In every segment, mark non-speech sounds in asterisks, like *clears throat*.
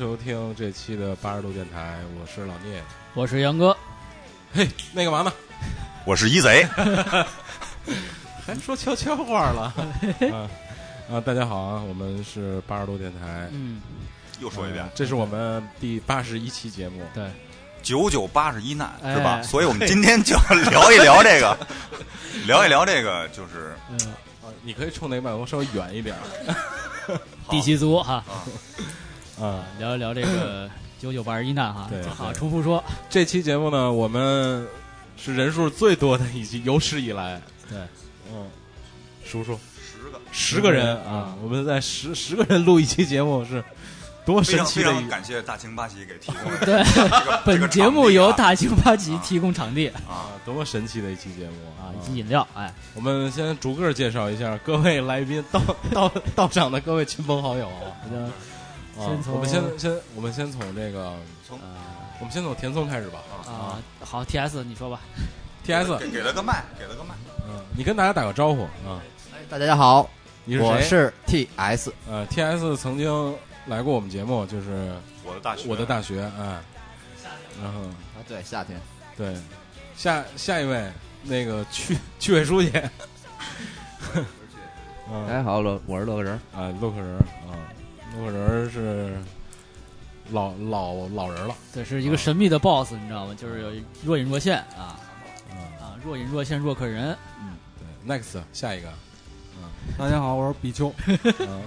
收听这期的八十度电台，我是老聂。我是杨哥，嘿，那个嘛呢？我是一贼，*laughs* 还说悄悄话了 *laughs* 啊啊！大家好啊，我们是八十度电台，嗯，又说一遍呃，这是我们第八十一期节目。对，九九八十一难哎是吧？*laughs* 所以我们今天就要聊一聊这个，聊一聊这个，就是嗯，啊，你可以冲那个麦克风稍微远一点第七组哈，啊。聊一聊这个 *coughs* 九九八十一难哈，对好，重复说，这期节目呢，我们是人数最多的一期，有史以来，对，嗯，数数。十个，十个人。啊，我们在十十个人录一期节目是多神奇的一非常感谢大清八旗给提供 *laughs* 对这个 *laughs* 本节目由大清八旗提供场地。啊，多么神奇的一期节目啊，以及饮料，哎，我们先逐个介绍一下各位来宾到到到场的各位亲朋好友啊。啊先从我们先先我们先从这个，从呃我们先从田松开始吧。啊，好，T S 你说吧，T S，给给了个麦，给了个麦，嗯，你跟大家打个招呼啊。大家好，你是谁？我是 T S，呃，T S 曾经来过我们节目，就是我的大学，我的大学，哎，然后啊，对，夏天，对，下下一位那个区区委书记，嗯大家好，我我是乐个人，啊，洛克人啊，洛克人是老老老人了，对是一个神秘的 BOSS，你知道吗？就是有若隐若现啊。嗯，啊，若隐若现若可人，嗯，对，next 下一个，大家好，我是比丘，*laughs* 嗯，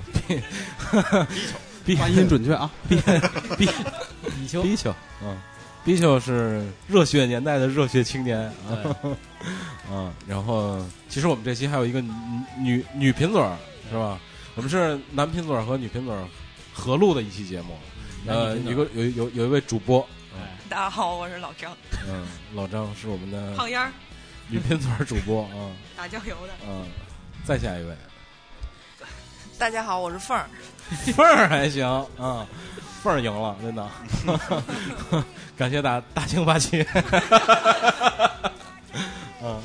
发音准确啊。*laughs* 比丘，比丘，嗯，比丘是热血年代的热血青年。啊，*laughs* 嗯，然后其实我们这期还有一个女女女品嘴儿是吧？我们是男品嘴儿和女品嘴儿合录的一期节目，呃，有个有有有一位主播，哎大家好，我是老张，嗯，老张是我们的 *laughs* 胖烟儿，*laughs* 女品嘴儿主播啊，*laughs* 打酱油的。嗯，再下一位，大家好，我是凤儿。凤儿还行啊，凤儿赢了，真的，感谢大大庆八旗，嗯，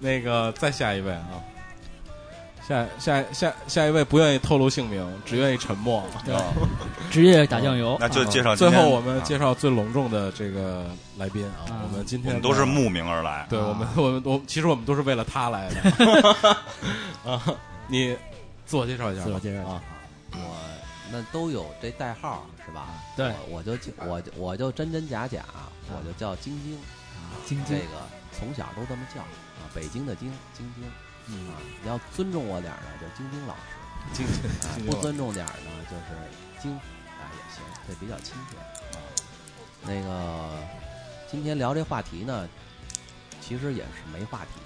那个再下一位啊。下下下下一位不愿意透露姓名，只愿意沉默。对啊职业打酱油，那就介绍啊最后我们介啊绍最隆重的这个来宾啊，啊我们今天我们都是慕名而来，对我们，我们我其实我们都是为了他来的 *laughs* 啊。你自我介绍一下，自我介绍一下啊。我那都有这代号是吧？对我我就我就我就真真假假，我就叫晶晶，晶晶，这个从小都这么叫啊，北京的晶，晶晶嗯啊，你要尊重我点儿呢，就晶晶老师晶晶啊，不尊重点儿呢，就是晶啊也行，这比较亲切啊。那个今天聊这话题呢，其实也是没话题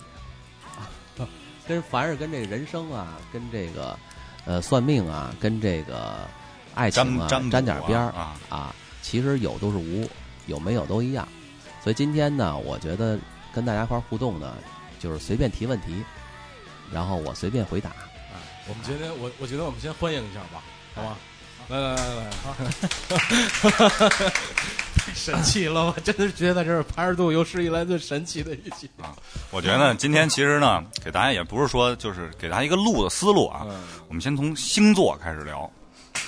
啊，*laughs* 跟凡是跟这个人生啊，跟这个呃算命啊，跟这个爱情啊沾点边儿啊，啊，其实有都是无，有没有都一样。所以今天呢，我觉得跟大家一块儿互动呢，就是随便提问题，然后我随便回答。啊我们今天我我觉得我们先欢迎一下吧，好吗？来来来来！太神奇了，我真的是觉得这是八十度有史以来最神奇的一期。我觉得今天其实呢，给大家也不是说就是给大家一个路的思路啊，嗯，我们先从星座开始聊，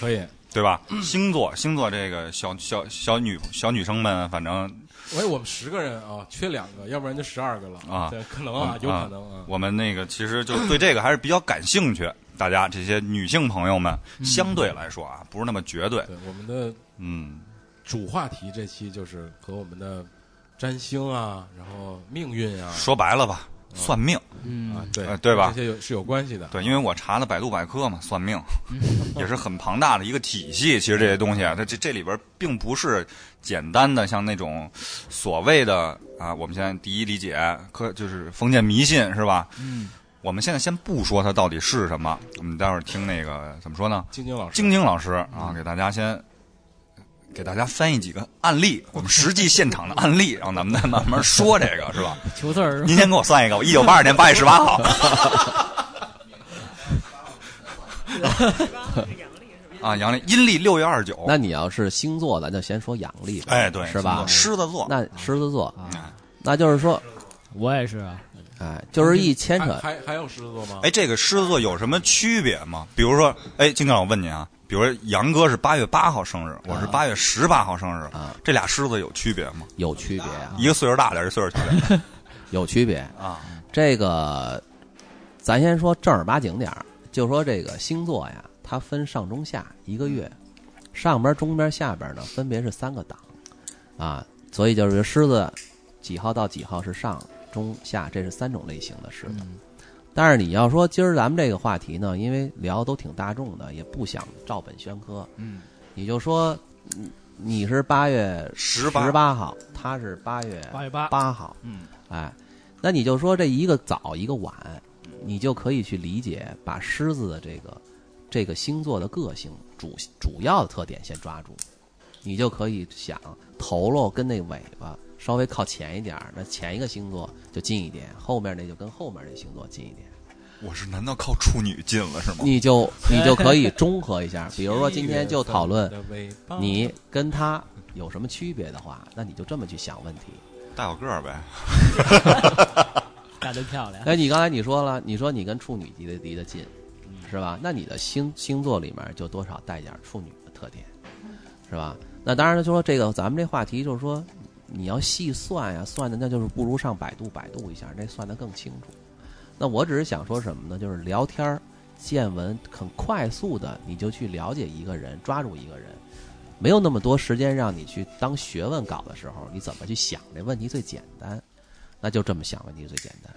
可以。对吧？星座，星座这个小小小女小女生们，反正喂，我们十个人啊，缺两个，要不然就十二个了啊对，可能啊，有可能啊。我们那个其实就对这个还是比较感兴趣。*laughs* 大家这些女性朋友们，相对来说啊，不是那么绝对。对，我们的嗯，主话题这期就是和我们的占星啊，然后命运啊，说白了吧，算命。嗯啊，对呃对吧这些有是有关系的。对，因为我查了百度百科嘛，算命 *laughs* 也是很庞大的一个体系。其实这些东西啊，它这这里边并不是简单的像那种所谓的啊，我们现在第一理解科就是封建迷信是吧？嗯，我们现在先不说它到底是什么，我们待会儿听那个怎么说呢？晶晶老师，晶晶老师啊，给大家先给大家翻译几个案例，我们实际现场的案例，然后咱们再慢慢说这个，是吧？求字儿您先给我算一个，我一九八二年 *laughs* 八月十八号，*laughs* *laughs* 啊，阳历阴历六月二十九。那你要是星座，咱就先说阳历吧，哎，对，是吧？狮子座，那狮子座，啊，那就是说，我也是啊，哎，就是一牵扯还还还有狮子座吗？哎，这个狮子座有什么区别吗？比如说，哎，金刚，我问你啊，比如说杨哥是八月八号生日，我是八月十八号生日，啊这俩狮子有区别吗？有区别啊，一个岁数大点，一个岁数小点 *laughs* 有区别。啊？这个，咱先说正儿八经点儿，就说这个星座呀，它分上中下一个月，上边、中边、下边呢，分别是三个档，啊，所以就是狮子几号到几号是上中下，这是三种类型的狮子。嗯但是你要说今儿咱们这个话题呢，因为聊都挺大众的，也不想照本宣科，嗯，你就说，嗯你是八月十八十八号，他是八月八月八，八号，嗯，哎，那你就说这一个早一个晚，你就可以去理解，把狮子的这个这个星座的个性主主要的特点先抓住，你就可以想头喽跟那尾巴稍微靠前一点儿，那前一个星座就近一点，后面那就跟后面那星座近一点，我是难道靠处女近了是吗？你就 *laughs* 你就可以中和一下。比如说今天就讨论你跟他有什么区别的话，那你就这么去想问题。大小个儿呗。*laughs* *laughs* 大得漂亮，哎，你刚才你说了，你说你跟处女离得离得近，是吧？那你的星星座里面就多少带点处女的特点，是吧？那当然了，就说这个咱们这话题就是说，你要细算呀，算的那就是不如上百度百度一下，那算得更清楚。那我只是想说什么呢？就是聊天儿见闻很快速的，你就去了解一个人，抓住一个人，没有那么多时间让你去当学问搞的时候，你怎么去想这问题最简单？那就这么想问题最简单。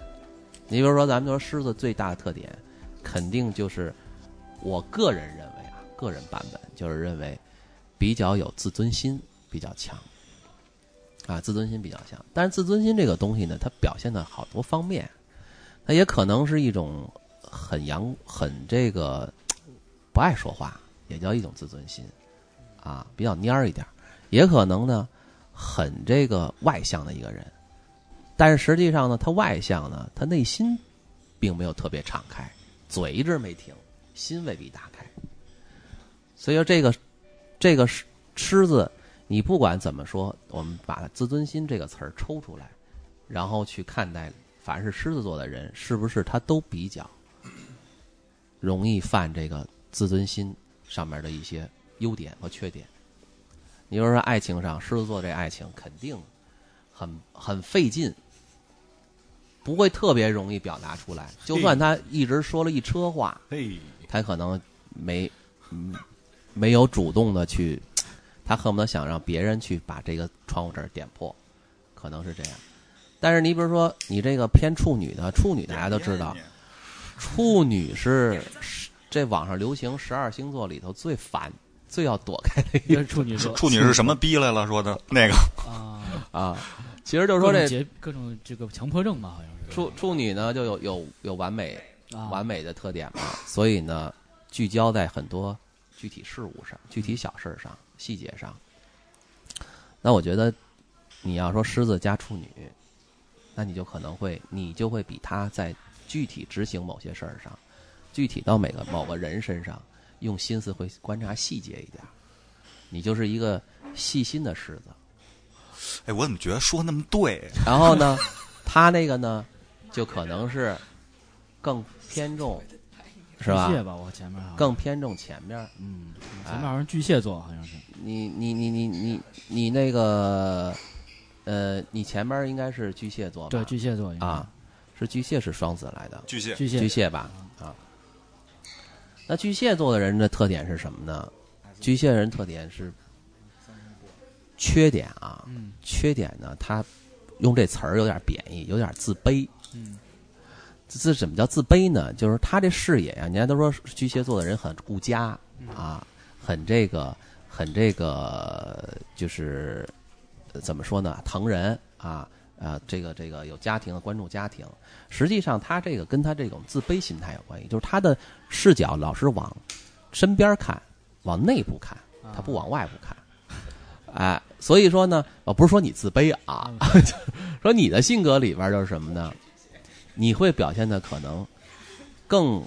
你比如说，咱们说狮子最大的特点，肯定就是我个人认为啊，个人版本就是认为比较有自尊心比较强啊，自尊心比较强。但是自尊心这个东西呢，它表现的好多方面，它也可能是一种很阳很这个不爱说话，也叫一种自尊心啊，比较蔫儿一点，也可能呢很这个外向的一个人。但是实际上呢，他外向呢，他内心并没有特别敞开，嘴一直没停，心未必打开。所以说，这个这个狮狮子，你不管怎么说，我们把“自尊心”这个词儿抽出来，然后去看待，凡是狮子座的人，是不是他都比较容易犯这个自尊心上面的一些优点和缺点？你比如说爱情上，狮子座这爱情肯定很很费劲，不会特别容易表达出来。就算他一直说了一车话，嘿，他可能没嗯没有主动的去，他恨不得想让别人去把这个窗户纸儿点破，可能是这样。但是你比如说你这个偏处女的，处女大家都知道，处女是是这网上流行十二星座里头最烦、最要躲开的一一个个处女座，处女是什么逼来了？说的那个啊，啊。其实就是说这各种这个强迫症吧，好像是处处女呢就有有有完美啊，完美的特点嘛，*laughs* 所以呢，聚焦在很多具体事物上、具体小事儿上、细节上。那我觉得，你要说狮子加处女，那你就可能会，你就会比他在具体执行某些事儿上，具体到每个某个人身上，用心思会观察细节一点儿。你就是一个细心的狮子。哎，我怎么觉得说那么对？然后呢，他那个呢，就可能是更偏重，是吧巨？蟹吧，我前面更偏重前面儿。嗯，前面好像巨蟹座，好像是你你你你你你那个，呃，你前面儿应该是巨蟹座吧？对巨蟹座啊，是巨蟹是双子来的，巨蟹巨蟹巨蟹吧？啊，那巨蟹座的人的特点是什么呢？巨蟹人特点是缺点啊，嗯缺点呢，他用这词儿有点贬义，有点自卑。嗯这这怎么叫自卑呢？就是他这视野呀、人家都说巨蟹座的人很顾家啊，很这个，很这个，就是呃怎么说呢？疼人啊啊，这个这个有家庭关注家庭。实际上，他这个跟他这种自卑心态有关系，就是他的视角老是往身边看，往内部看，他不往外部看。哎，所以说呢，我不是说你自卑啊，*laughs* 说你的性格里边就是什么呢？你会表现的可能更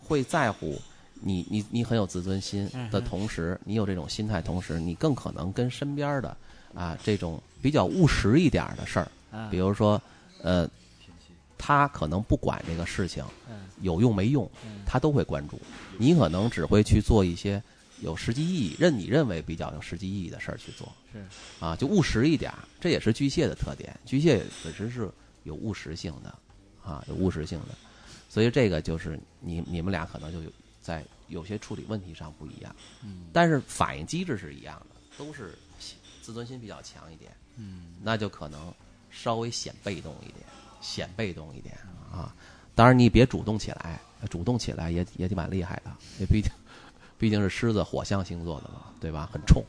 会在乎你，你你很有自尊心的同时，你有这种心态，同时你更可能跟身边的啊这种比较务实一点的事儿，啊比如说呃他可能不管这个事情嗯有用没用，嗯他都会关注。你可能只会去做一些有实际意义、认你认为比较有实际意义的事儿去做。是啊，就务实一点儿，这也是巨蟹的特点。巨蟹本身是有务实性的，啊，有务实性的，所以这个就是你你们俩可能就有在有些处理问题上不一样，嗯但是反应机制是一样的，都是自尊心比较强一点，嗯那就可能稍微显被动一点，显被动一点啊。当然你别主动起来，主动起来也也蛮厉害的，也毕竟毕竟是狮子火象星座的嘛，对吧？很冲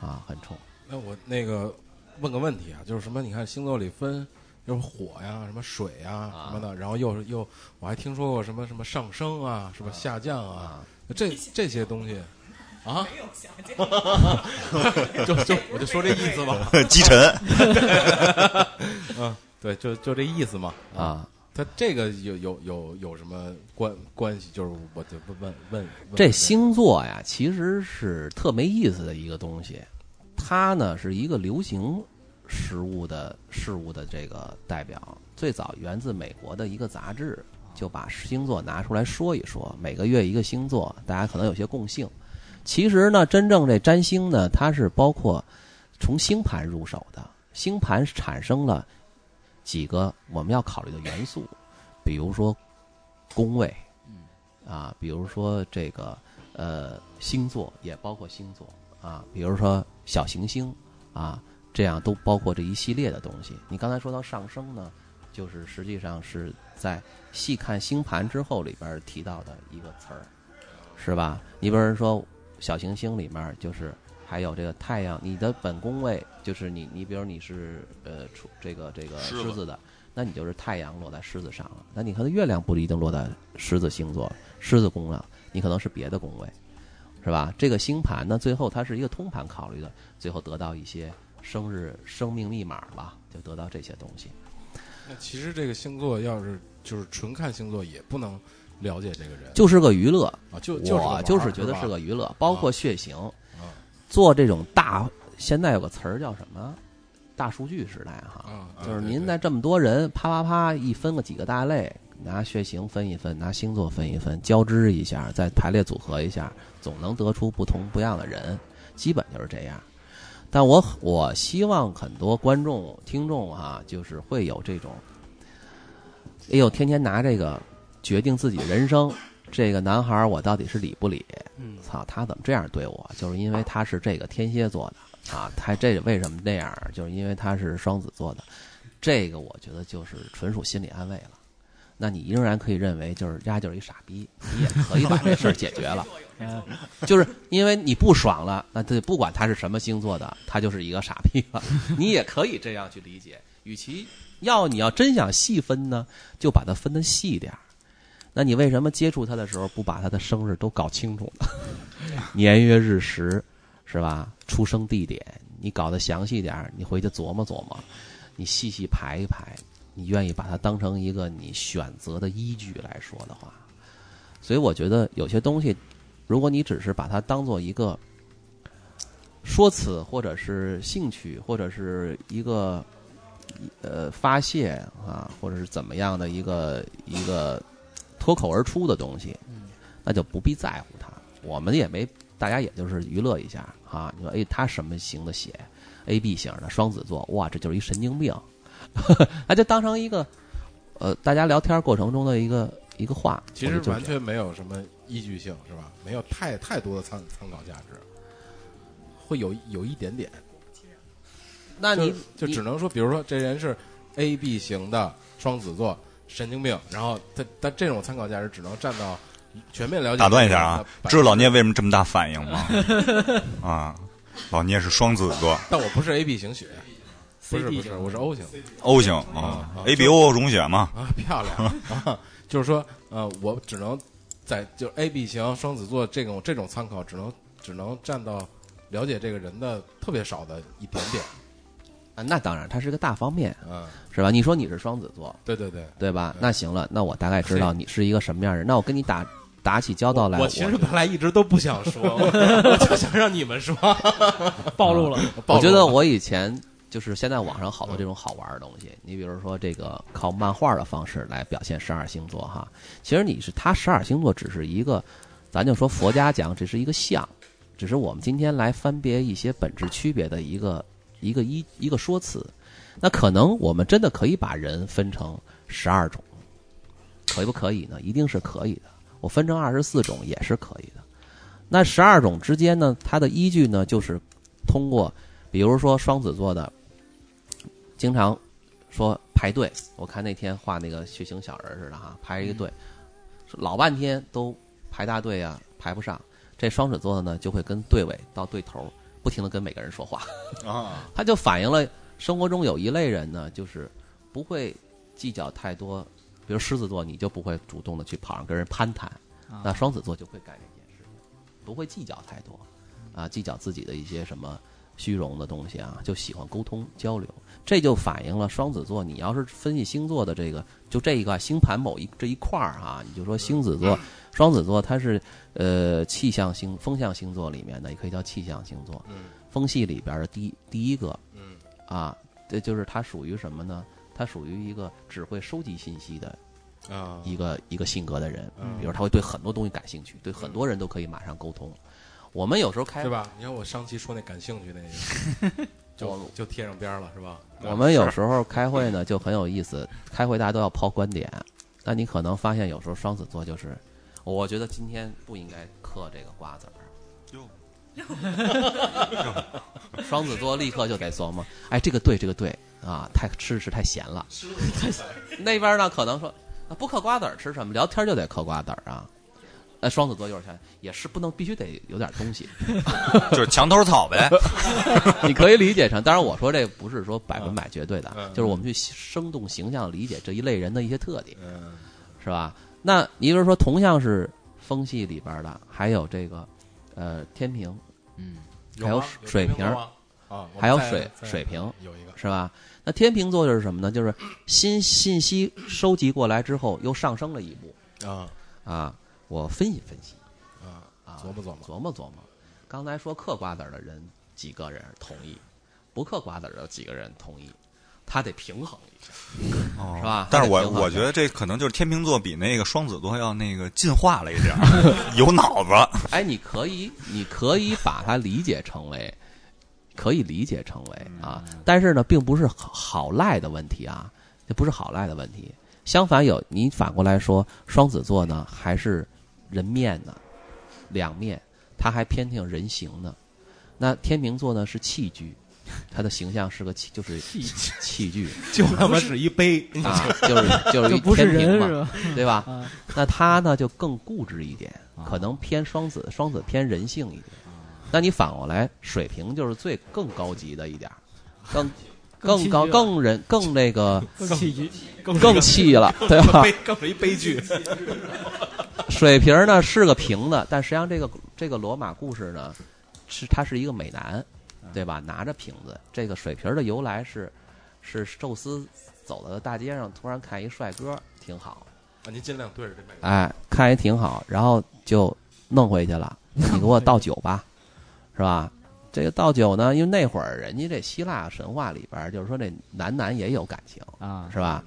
啊，很冲。那我那个问个问题啊，就是什么？你看星座里分，就是火呀、什么水呀、啊什么的，然后又又，我还听说过什么什么上升啊，什么下降啊，这这些东西啊，没有下降。*laughs* 就就我就说这意思吧，*laughs* 击沉，嗯，*laughs* 对，就就这意思嘛。啊，它这个有有有有什么关关系？就是我就问问问问这星座呀，其实是特没意思的一个东西。它呢是一个流行事物的事物的这个代表，最早源自美国的一个杂志，就把星座拿出来说一说。每个月一个星座，大家可能有些共性。其实呢，真正这占星呢，它是包括从星盘入手的。星盘产生了几个我们要考虑的元素，比如说宫位，啊，比如说这个呃星座也包括星座啊，比如说小行星啊，这样都包括这一系列的东西。你刚才说到上升呢，就是实际上是在细看星盘之后里边儿提到的一个词儿，是吧？你比如说小行星里面儿就是还有这个太阳，你的本宫位就是你，你比如你是呃出这个这个狮子的，那你就是太阳落在狮子上了。那你可能月亮不一定落在狮子星座、狮子宫了，你可能是别的宫位，是吧？这个星盘呢，最后它是一个通盘考虑的，最后得到一些生日、生命密码吧，就得到这些东西。那其实这个星座要是就是纯看星座，也不能了解这个人，就是个娱乐，啊，就就是个玩我就是觉得是个娱乐，包括血型，做这种大，现在有个词儿叫什么？大数据时代哈，啊，就是您在这么多人啪啪啪一分个几个大类，拿血型分一分，拿星座分一分，交织一下，再排列组合一下，总能得出不同不一样的人，基本就是这样。但我我希望很多观众听众哈、就是会有这种，哎呦，天天拿这个决定自己人生，这个男孩我到底是理不理？嗯操，他怎么这样对我？就是因为他是这个天蝎座的啊，他这为什么那样？就是因为他是双子座的，这个我觉得就是纯属心理安慰了。那你仍然可以认为就是丫就是一傻逼，你也可以把这事儿解决了。嗯就是因为你不爽了，那这不管他是什么星座的，他就是一个傻逼了。你也可以这样去理解。与其要你要真想细分呢，就把它分的细点儿。那你为什么接触他的时候不把他的生日都搞清楚呢？*laughs* 年月日时是吧？出生地点你搞得详细点儿，你回去琢磨琢磨，你细细排一排，你愿意把它当成一个你选择的依据来说的话，所以我觉得有些东西，如果你只是把它当做一个说辞，或者是兴趣，或者是一个呃发泄啊，或者是怎么样的一个一个脱口而出的东西，那就不必在乎它。我们也没，大家也就是娱乐一下啊。你说，哎，他什么型的血？A B 型的双子座，哇，这就是一神经病，*laughs* 那就当成一个呃大家聊天过程中的一个一个话。其实完全没有什么依据性，是吧？没有太太多的参参考价值，会有有一点点。那你就就只能说，比如说这人是 A B 型的双子座，神经病，然后他他这种参考价值只能占到全面了解。打断一下啊，知道老聂为什么这么大反应吗？啊，老聂是双子座但我不是 A B 型血，不是不是，我是 O 型，O 型啊啊，A B O 溶血嘛，啊，漂亮啊！就是说，呃，我只能在就 A B 型双子座这种这种参考，只能只能占到了解这个人的特别少的一点点。啊，那当然，它是个大方面，嗯，是吧？你说你是双子座，对对对。对吧？那行了，那我大概知道你是一个什么样的人。那我跟你打打起交道来，我其实本来一直都不想说，我 *laughs* 我就想让你们说。*laughs* 暴露了，暴露了我觉得我以前就是现在网上好多这种好玩的东西，你比如说这个靠漫画的方式来表现十二星座哈，其实你是他十二星座只是一个，咱就说佛家讲只是一个像，只是我们今天来分别一些本质区别的一个一个一一个说辞。那可能我们真的可以把人分成十二种，可不可以呢？一定是可以的。我分成二十四种也是可以的。那十二种之间呢，它的依据呢，就是通过，比如说双子座的，经常说排队。我看那天画那个血型小人似的哈，排一个队，老半天都排大队啊，排不上。这双子座的呢，就会跟队尾到队头，不停的跟每个人说话。啊，*laughs* 他就反映了生活中有一类人呢，就是不会计较太多，比如狮子座，你就不会主动的去跑上跟人攀谈，那双子座就会干这件事情，不会计较太多，啊，计较自己的一些什么虚荣的东西啊，就喜欢沟通交流，这就反映了双子座。你要是分析星座的这个，就这一个星盘某一这一块儿哈，你就说星子座、双子座，它是呃气象星、风象星座里面的，也可以叫气象星座，风系里边的第第一个，嗯啊，这就是它属于什么呢？它属于一个只会收集信息的啊，一个一个性格的人，嗯比如他会对很多东西感兴趣，对很多人都可以马上沟通。我们有时候开对吧？你看我上期说那感兴趣那个，*laughs* 就就贴上边儿了，是吧？我们有时候开会呢就很有意思，开会大家都要抛观点，但你可能发现有时候双子座就是，我觉得今天不应该嗑这个瓜子儿。双子座立刻就得琢磨，哎，这个对，这个对啊，太吃是太咸了。*laughs* 那边呢可能说，啊不嗑瓜子儿吃什么？聊天就得嗑瓜子儿啊。那双子座就是想，也是不能必须得有点东西，*laughs* 就是墙头草呗。*laughs* 你可以理解成，当然我说这不是说百分百绝对的，嗯就是我们去生动形象理解这一类人的一些特点，嗯是吧？那你比如说同样是风系里边的，还有这个呃天平嗯，还有水平啊，还有水水瓶有一个是吧？那天平座就是什么呢？就是新信息收集过来之后，又上升了一步啊啊，我分析分析啊，啊，琢磨琢磨琢磨琢磨。刚才说嗑瓜子儿的人几个人同意，不嗑瓜子儿的几个人同意，他得平衡一下。哦是吧但是我我觉得这可能就是天秤座比那个双子座要那个进化了一点儿，*laughs* 有脑子。哎，你可以，你可以把它理解成为，可以理解成为啊，但是呢，并不是好好赖的问题啊，这不是好赖的问题。相反有，你反过来说，双子座呢还是人面呢，两面，他还偏挺人形呢。那天秤座呢是器具，他的形象是个器，就是器具 *laughs* 就他妈是一杯啊，就是就是 *laughs* 一天平嘛，吧？对吧？啊，那他呢就更固执一点，啊可能偏双子，双子偏人性一点。那你反过来，水瓶就是最更高级的一点，更更高更人更那个更器具，更更气了，对吧？悲更是一悲剧。*laughs* 水瓶呢是个瓶子，但实际上这个这个罗马故事呢，是他是一个美男，对吧？拿着瓶子，这个水瓶的由来是是宙斯走到大街上，突然看一帅哥，挺好，啊，您尽量对着这麦克。哎，看也挺好，然后就弄回去了。*laughs* 你给我倒酒吧，是吧？这个倒酒呢，因为那会儿人家这希腊神话里边儿，就是说这男男也有感情，啊，是吧？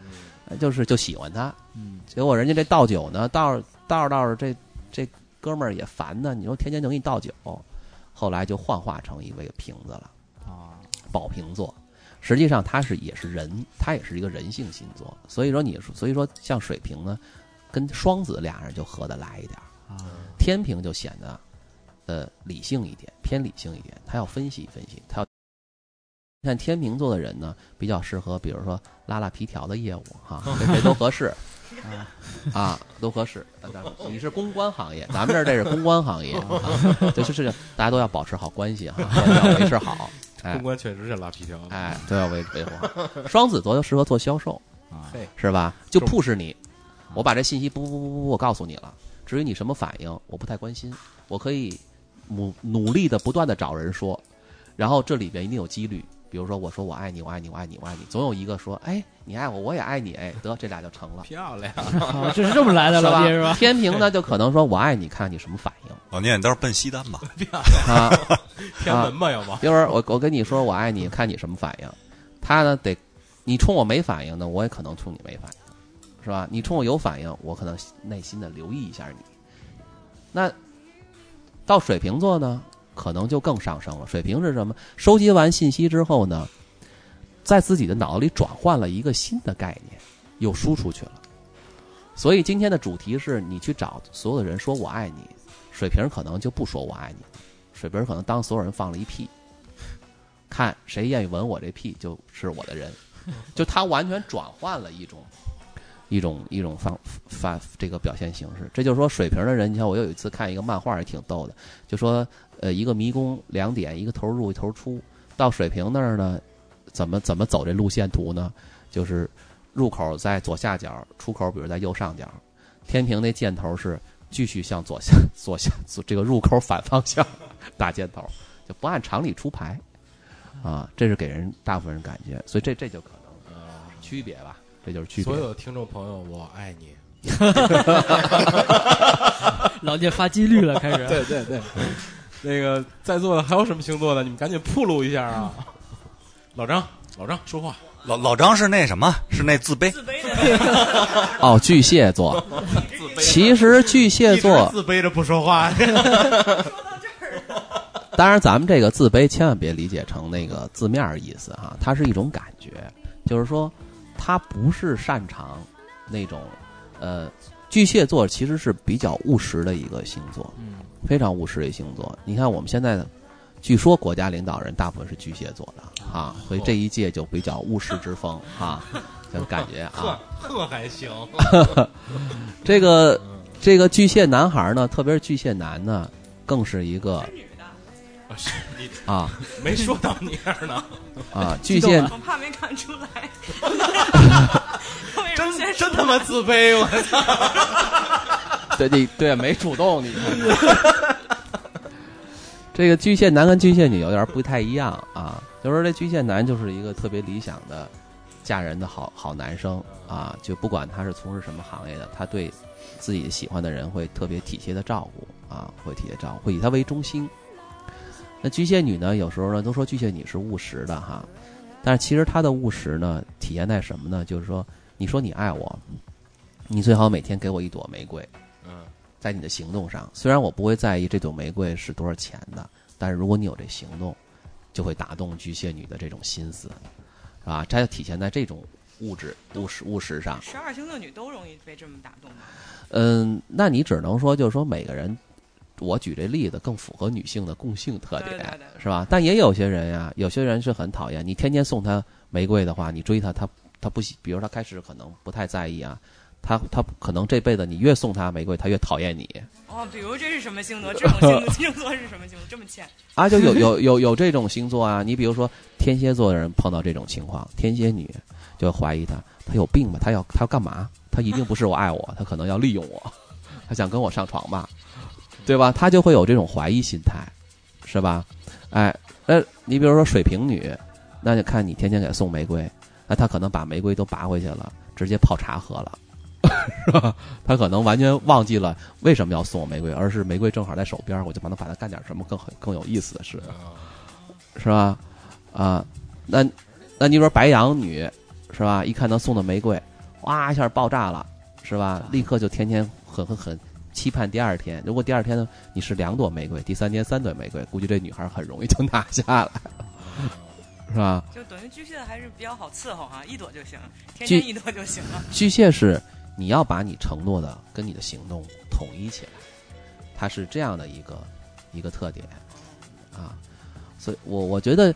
就是就喜欢他，嗯，结果人家这倒酒呢，倒着倒着倒着，这这哥们儿也烦呢。你说天天就给你倒酒，后来就幻化成一位瓶子了，啊，宝瓶座。实际上他是也是人，他也是一个人性星座。所以说你说，所以说像水瓶呢，跟双子俩人就合得来一点儿，啊，天平就显得呃理性一点，偏理性一点。他要分析分析，他要。你看天秤座的人呢，比较适合，比如说拉拉皮条的业务哈，跟 *laughs* 谁都合适，啊，都合适。你是公关行业，咱们这儿这是公关行业，*laughs* 啊就是是大家都要保持好关系哈，都要维持好。*laughs* 哎公关确实是拉皮条。哎，都要维维护好。双子座就适合做销售，啊，是吧？就 push 你，我把这信息不不不不不，我告诉你了。至于你什么反应，我不太关心。我可以努努力的不断的找人说，然后这里边一定有几率。比如说，我说我爱你，我爱你，我爱你，我爱你，总有一个说，哎，你爱我，我也爱你，哎，得，这俩就成了，漂亮，啊这是这么来的，是吧老爹是吧？？天平呢，就可能说我爱你，看看你什么反应老聂，你倒是奔西单吧？*laughs* 啊。*laughs* 天门吧，要不？一会儿我我跟你说我爱你，看你什么反应。他呢得你冲我没反应呢，我也可能冲你没反应，是吧？你冲我有反应，我可能内心的留意一下你。那到水瓶座呢，可能就更上升了。水瓶是什么？收集完信息之后呢，在自己的脑子里转换了一个新的概念，又输出去了。所以今天的主题是你去找所有的人说我爱你，水瓶可能就不说我爱你，水瓶可能当所有人放了一屁，看谁愿意闻我这屁就是我的人，就他完全转换了一种一种一种方发这个表现形式。这就是说水瓶的人，你看我有一次看一个漫画也挺逗的，就说呃一个迷宫两点，一个头入一头出，到水平那儿呢，怎么怎么走这路线图呢？就是。入口在左下角，出口比如在右上角。天平那箭头是继续向左下、左下这个入口反方向打箭头，就不按常理出牌啊。这是给人大部分人感觉，所以这这就可能区别吧，这就是区别。所有听众朋友，我爱你。*laughs* 老聂发几率了，开始。对对对，那个在座的还有什么星座的？你们赶紧铺路一下啊！*laughs* 老张，老张说话。老老张是那什么？是那自卑？自卑的 *laughs* 哦，巨蟹座。*laughs* 其实巨蟹座自卑着不说话。说到这儿了，当然，咱们这个自卑千万别理解成那个字面意思哈，它是一种感觉，就是说他不是擅长那种呃，巨蟹座其实是比较务实的一个星座，嗯，非常务实的星座。你看我们现在的，据说国家领导人大部分是巨蟹座的啊，所以这一届就比较务实之风啊，就感觉啊。呵还行。这个这个巨蟹男孩呢，特别是巨蟹男呢，更是一个是女的，是你啊没说到你这儿呢，啊，*laughs* 巨蟹我怕没看出来。*laughs* *laughs* 真真他妈自卑！我操！对你对，没主动，你。*laughs* 这个巨蟹男跟巨蟹女有点不太一样啊，就是说这巨蟹男就是一个特别理想的嫁人的好好男生啊，就不管他是从事什么行业的，他对自己喜欢的人会特别体贴的照顾啊，会体贴照顾，会以他为中心。那巨蟹女呢，有时候呢都说巨蟹女是务实的哈，但是其实她的务实呢体现在什么呢？就是说，你说你爱我，你最好每天给我一朵玫瑰。嗯，在你的行动上，虽然我不会在意这朵玫瑰是多少钱的，但是如果你有这行动，就会打动巨蟹女的这种心思，是吧？它就体现在这种物质、物实、物实上。十二星座女都容易被这么打动吗？嗯，那你只能说，就是说每个人，我举这例子更符合女性的共性特点，对对对是吧？但也有些人呀，有些人是很讨厌你天天送她玫瑰的话，你追她，她她不喜，比如她开始可能不太在意啊，他他可能这辈子你越送他玫瑰，他越讨厌你。哦，比如这是什么星座？这种星座 *laughs* 星座是什么星座？这么欠？啊，就有有有有这种星座啊，你比如说天蝎座的人碰到这种情况，天蝎女就怀疑他，他有病吧？他要他要干嘛？他一定不是我爱我，他可能要利用我，*laughs* 他想跟我上床吧，对吧？他就会有这种怀疑心态，是吧？哎，那你比如说水瓶女，那就看你天天给她送玫瑰，那他可能把玫瑰都拔回去了，直接泡茶喝了。*laughs* 是吧？他可能完全忘记了为什么要送我玫瑰，而是玫瑰正好在手边，我就帮他把它干点什么更很更有意思的事，是吧？啊，那那你说白羊女是吧？一看他送的玫瑰，哇一下爆炸了，是吧？立刻就天天很很很期盼第二天。如果第二天呢，你是两朵玫瑰，第三天三朵玫瑰，估计这女孩很容易就拿下来，是吧？就等于巨蟹还是比较好伺候哈，一朵就行，天天一朵就行了。巨蟹是你要把你承诺的跟你的行动统一起来，它是这样的一个一个特点啊。所以我我觉得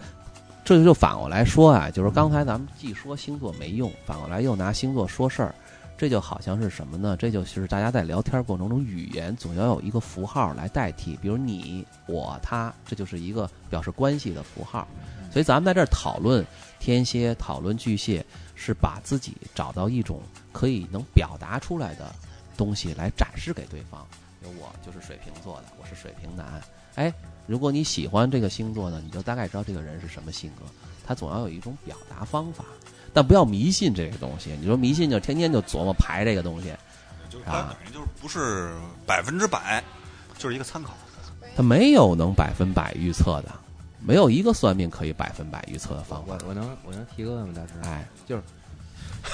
这就反过来说啊，就是刚才咱们既说星座没用，反过来又拿星座说事儿，这就好像是什么呢？这就是大家在聊天过程中，语言总要有一个符号来代替，比如你、我、他，这就是一个表示关系的符号。所以咱们在这儿讨论天蝎，讨论巨蟹，是把自己找到一种可以能表达出来的东西来展示给对方。比如我就是水瓶座的，我是水瓶男。哎，如果你喜欢这个星座呢，你就大概知道这个人是什么性格。他总要有一种表达方法，但不要迷信这个东西。你说迷信就天天就琢磨排这个东西，就是他等于就是不是百分之百，就是一个参考。他没有能百分百预测的，没有一个算命可以百分百预测的方法我。我能我能提个问吗，大师？哎，就是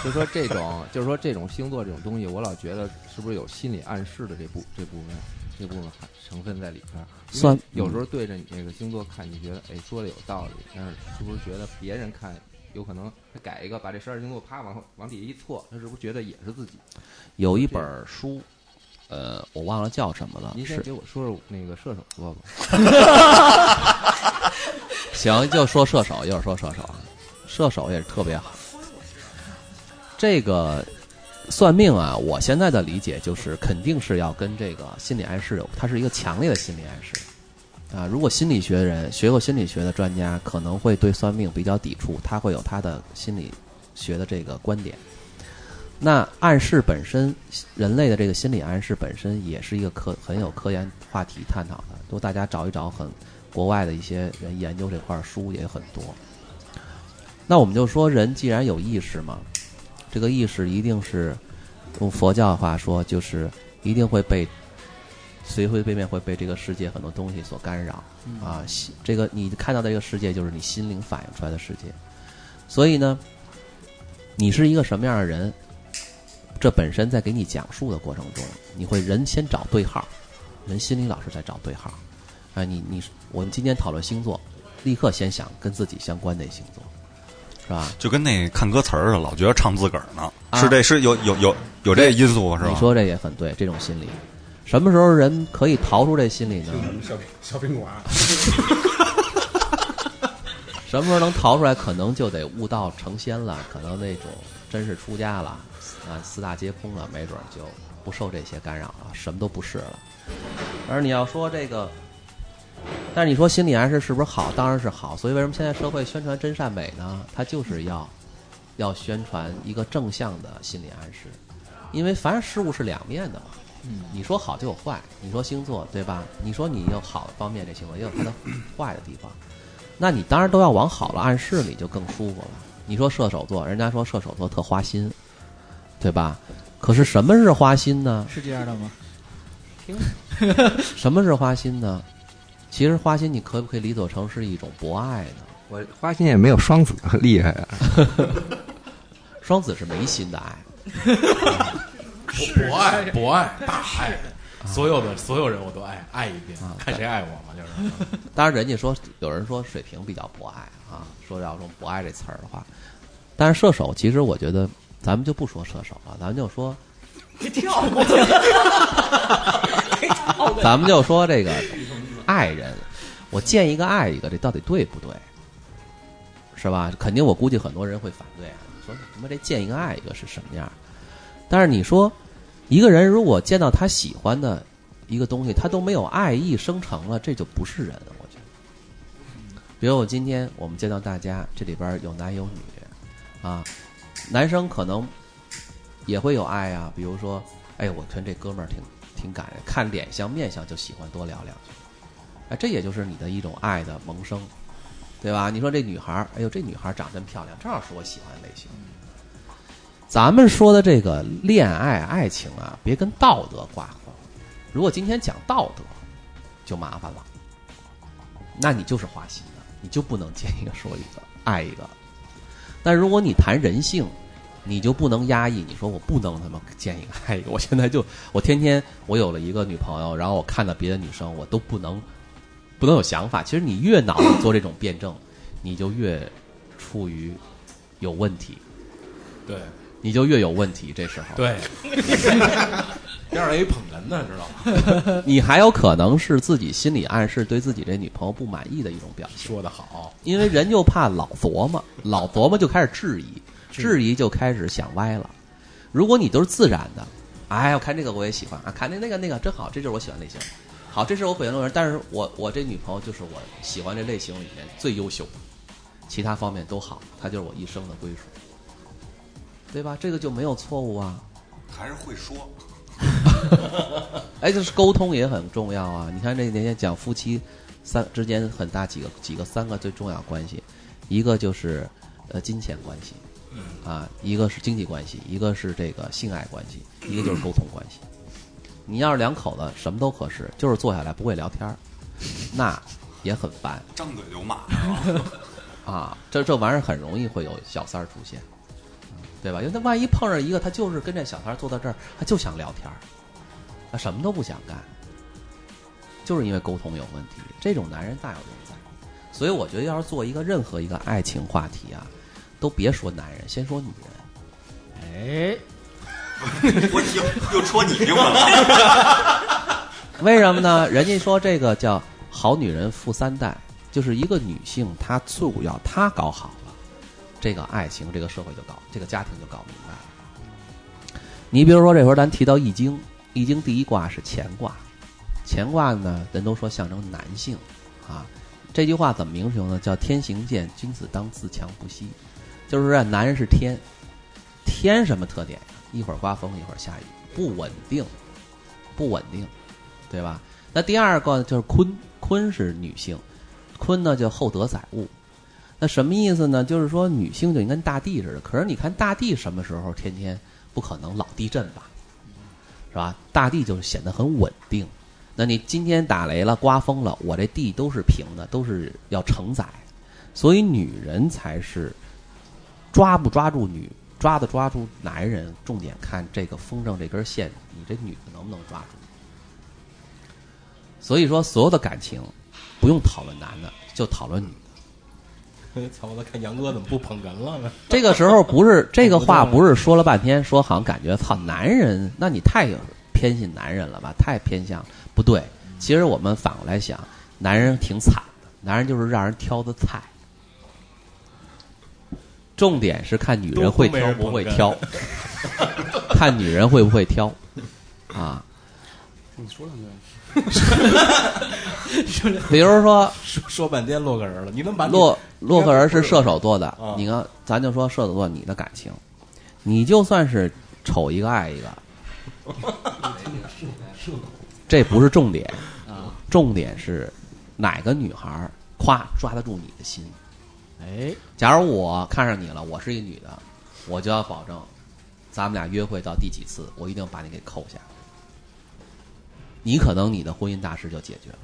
就说这种就是说这种星座这种东西，我老觉得是不是有心理暗示的这部这部分这部分成分在里边儿？算有时候对着你那个星座看，你觉得哎说的有道理，但是是不是觉得别人看有可能他改一个，把这十二星座啪往后往底下一错，他是不是觉得也是自己？有一本书，呃，我忘了叫什么了，是您先给我说说那个射手座吧。*laughs* *laughs* 行，就说射手，一会儿说射手，射手也是特别好。这个算命啊，我现在的理解就是，肯定是要跟这个心理暗示有，它是一个强烈的心理暗示啊。如果心理学人学过心理学的专家，可能会对算命比较抵触，他会有他的心理学的这个观点。那暗示本身，人类的这个心理暗示本身也是一个科很有科研话题探讨的。如果大家找一找很国外的一些人研究这块儿书也很多。那我们就说，人既然有意识嘛，这个意识一定是用佛教的话说，就是一定会被随随便便会被这个世界很多东西所干扰啊。这个你看到的这个世界，就是你心灵反映出来的世界。所以呢，你是一个什么样的人，这本身在给你讲述的过程中，你会人先找对号，人心理老师在找对号。啊，你你我们今天讨论星座，立刻先想跟自己相关的星座，是吧？就跟那看歌词儿似的，老觉得唱自个儿呢，啊是这是有有有有这因素是吧？你说这也很对，这种心理，什么时候人可以逃出这心理呢？小小宾馆，什么时候能逃出来？可能就得悟道成仙了，可能那种真是出家了，啊，四大皆空了，没准儿就不受这些干扰了，什么都不是了。而你要说这个，但是你说心理暗示是不是好？当然是好。所以为什么现在社会宣传真善美呢？它就是要要宣传一个正向的心理暗示，因为凡事物是两面的嘛。嗯，你说好就有坏，你说星座对吧？你说你有好的方面，这星座也有它的坏的地方，那你当然都要往好了暗示，你就更舒服了。你说射手座，人家说射手座特花心，对吧？可是什么是花心呢？是这样的吗？*laughs* 什么是花心呢？其实花心，你可不可以理解成是一种博爱呢？我花心也没有双子厉害啊。*laughs* 双子是没心的爱，博爱博爱大爱，所有的所有人我都爱爱一遍啊，看谁爱我嘛，就是。*laughs* 当然，人家说有人说水瓶比较博爱啊，说要用博爱这词儿的话，但是射手其实我觉得咱们就不说射手了，咱们就说 *laughs* 跳过去，咱们就说这个爱人，我见一个爱一个，这到底对不对？是吧？肯定我估计很多人会反对啊，说什么这见一个爱一个是什么样？但是你说一个人如果见到他喜欢的一个东西，他都没有爱意生成了，这就不是人，我觉得。比如我今天我们见到大家，这里边有男有女，啊，男生可能也会有爱啊，比如说，哎，我看这哥们儿挺挺感人，看脸相面相就喜欢多聊两句，哎，这也就是你的一种爱的萌生，对吧？你说这女孩儿，哎呦，这女孩儿长真漂亮，正好是我喜欢的类型。咱们说的这个恋爱爱情啊，别跟道德挂钩。如果今天讲道德，就麻烦了，那你就是花心的，你就不能见一个说一个，爱一个。但如果你谈人性，你就不能压抑。你说我不能他妈见一个爱一个，我现在就我天天我有了一个女朋友，然后我看到别的女生，我都不能不能有想法。其实你越脑子做这种辩证，*coughs* 你就越处于有问题，对你就越有问题。这时候，对，*laughs* 边上有一捧哏的，知道吗？*laughs* 你还有可能是自己心理暗示对自己这女朋友不满意的一种表现。说得好，因为人就怕老琢磨，*laughs* 老琢磨就开始质疑，质疑就开始想歪了。如果你都是自然的，哎，我看这个我也喜欢啊，看那那个那个真好，这就是我喜欢类型。好，这是我喜欢的人，但是我我这女朋友就是我喜欢这类型里面最优秀的，其他方面都好，她就是我一生的归属，对吧？这个就没有错误啊。还是会说，哎，就是沟通也很重要啊！你看这人家讲夫妻三之间很大几个几个三个最重要关系，一个就是呃金钱关系，啊，一个是经济关系，一个是这个性爱关系，一个就是沟通关系。你要是两口子什么都合适，就是坐下来不会聊天儿，那也很烦张嘴就骂，*laughs* 啊。这这玩意儿很容易会有小三儿出现，对吧？因为他万一碰上一个，他就是跟这小三儿坐到这儿，他就想聊天儿，他什么都不想干，就是因为沟通有问题。这种男人大有人在，所以我觉得要是做一个任何一个爱情话题啊，都别说男人，先说女人。哎，*laughs* 我又又戳你用了。*laughs* 为什么呢？人家说这个叫好女人富三代，就是一个女性，她最主要她搞好了，这个爱情这个社会就搞，这个家庭就搞明白了。你比如说这会儿咱提到易经，易经第一卦是乾卦，乾卦呢人都说象征男性啊。这句话怎么明形呢？叫天行健，君子当自强不息，就是说男人是天，天什么特点？一会儿刮风，一会儿下雨，不稳定，不稳定。对吧？那第二个就是坤，坤是女性，坤呢就厚德载物。那什么意思呢？就是说女性就跟大地似的。可是你看大地什么时候天天不可能老地震吧？是吧？大地就显得很稳定。那你今天打雷了、刮风了，我这地都是平的，都是要承载。所以女人才是抓不抓住女，抓的抓住男人，重点看这个风筝这根线，你这女的能不能抓住？所以说，所有的感情不用讨论男的，就讨论女的。*laughs* 操！我看杨哥怎么不捧哏了 *laughs* 呢？这个时候不是这个话，不是说了半天，说好像感觉操男人，那你太偏信男人了吧？太偏向不对。其实我们反过来想，男人挺惨的，男人就是让人挑的菜。重点是看女人会挑不会挑，*laughs* 看女人会不会挑啊。你 *laughs* 说两句。比如说说说半天洛克人了，你能把洛洛克人是射手座的。啊，你看咱就说射手座你的感情，你就算是丑一个爱一个，*laughs* 这不是重点。啊，重点是哪个女孩夸抓得住你的心。哎，假如我看上你了，我是一女的，我就要保证，咱们俩约会到第几次，我一定把你给扣下。你可能你的婚姻大事就解决了，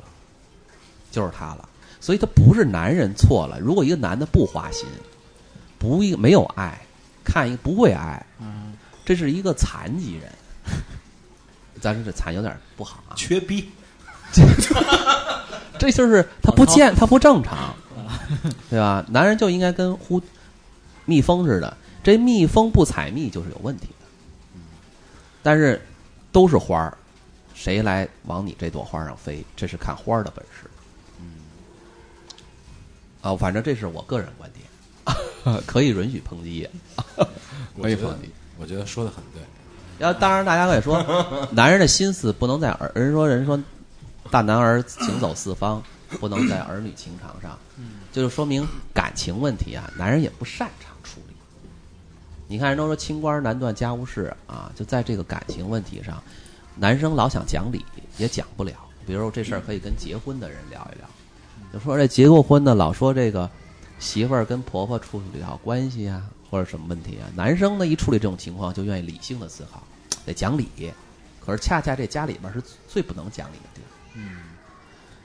就是他了。所以他不是男人错了。如果一个男的不花心，不一没有爱，看一个不会爱，嗯，这是一个残疾人。*laughs* 咱说这残有点不好啊，缺逼，*laughs* 这就是他不健，他不正常，*laughs* 对吧？男人就应该跟呼蜜蜂似的，这蜜蜂不采蜜就是有问题的。但是都是花儿，谁来往你这朵花上飞，这是看花儿的本事。嗯，啊，反正这是我个人观点，*laughs* 可以允许抨击，*laughs* 可以抨击。我觉得说的很对。要当然，大家可以说，男人的心思不能在儿人说人说大男儿行走四方，不能在儿女情长上，就是说明感情问题啊，男人也不擅长处理。你看人都说清官难断家务事啊，就在这个感情问题上，男生老想讲理也讲不了。比如说这事儿可以跟结婚的人聊一聊，就说这结过婚的老说这个媳妇儿跟婆婆处理好关系啊，或者什么问题啊，男生呢一处理这种情况就愿意理性的思考。得讲理，可是恰恰这家里边是最不能讲理的地方。嗯，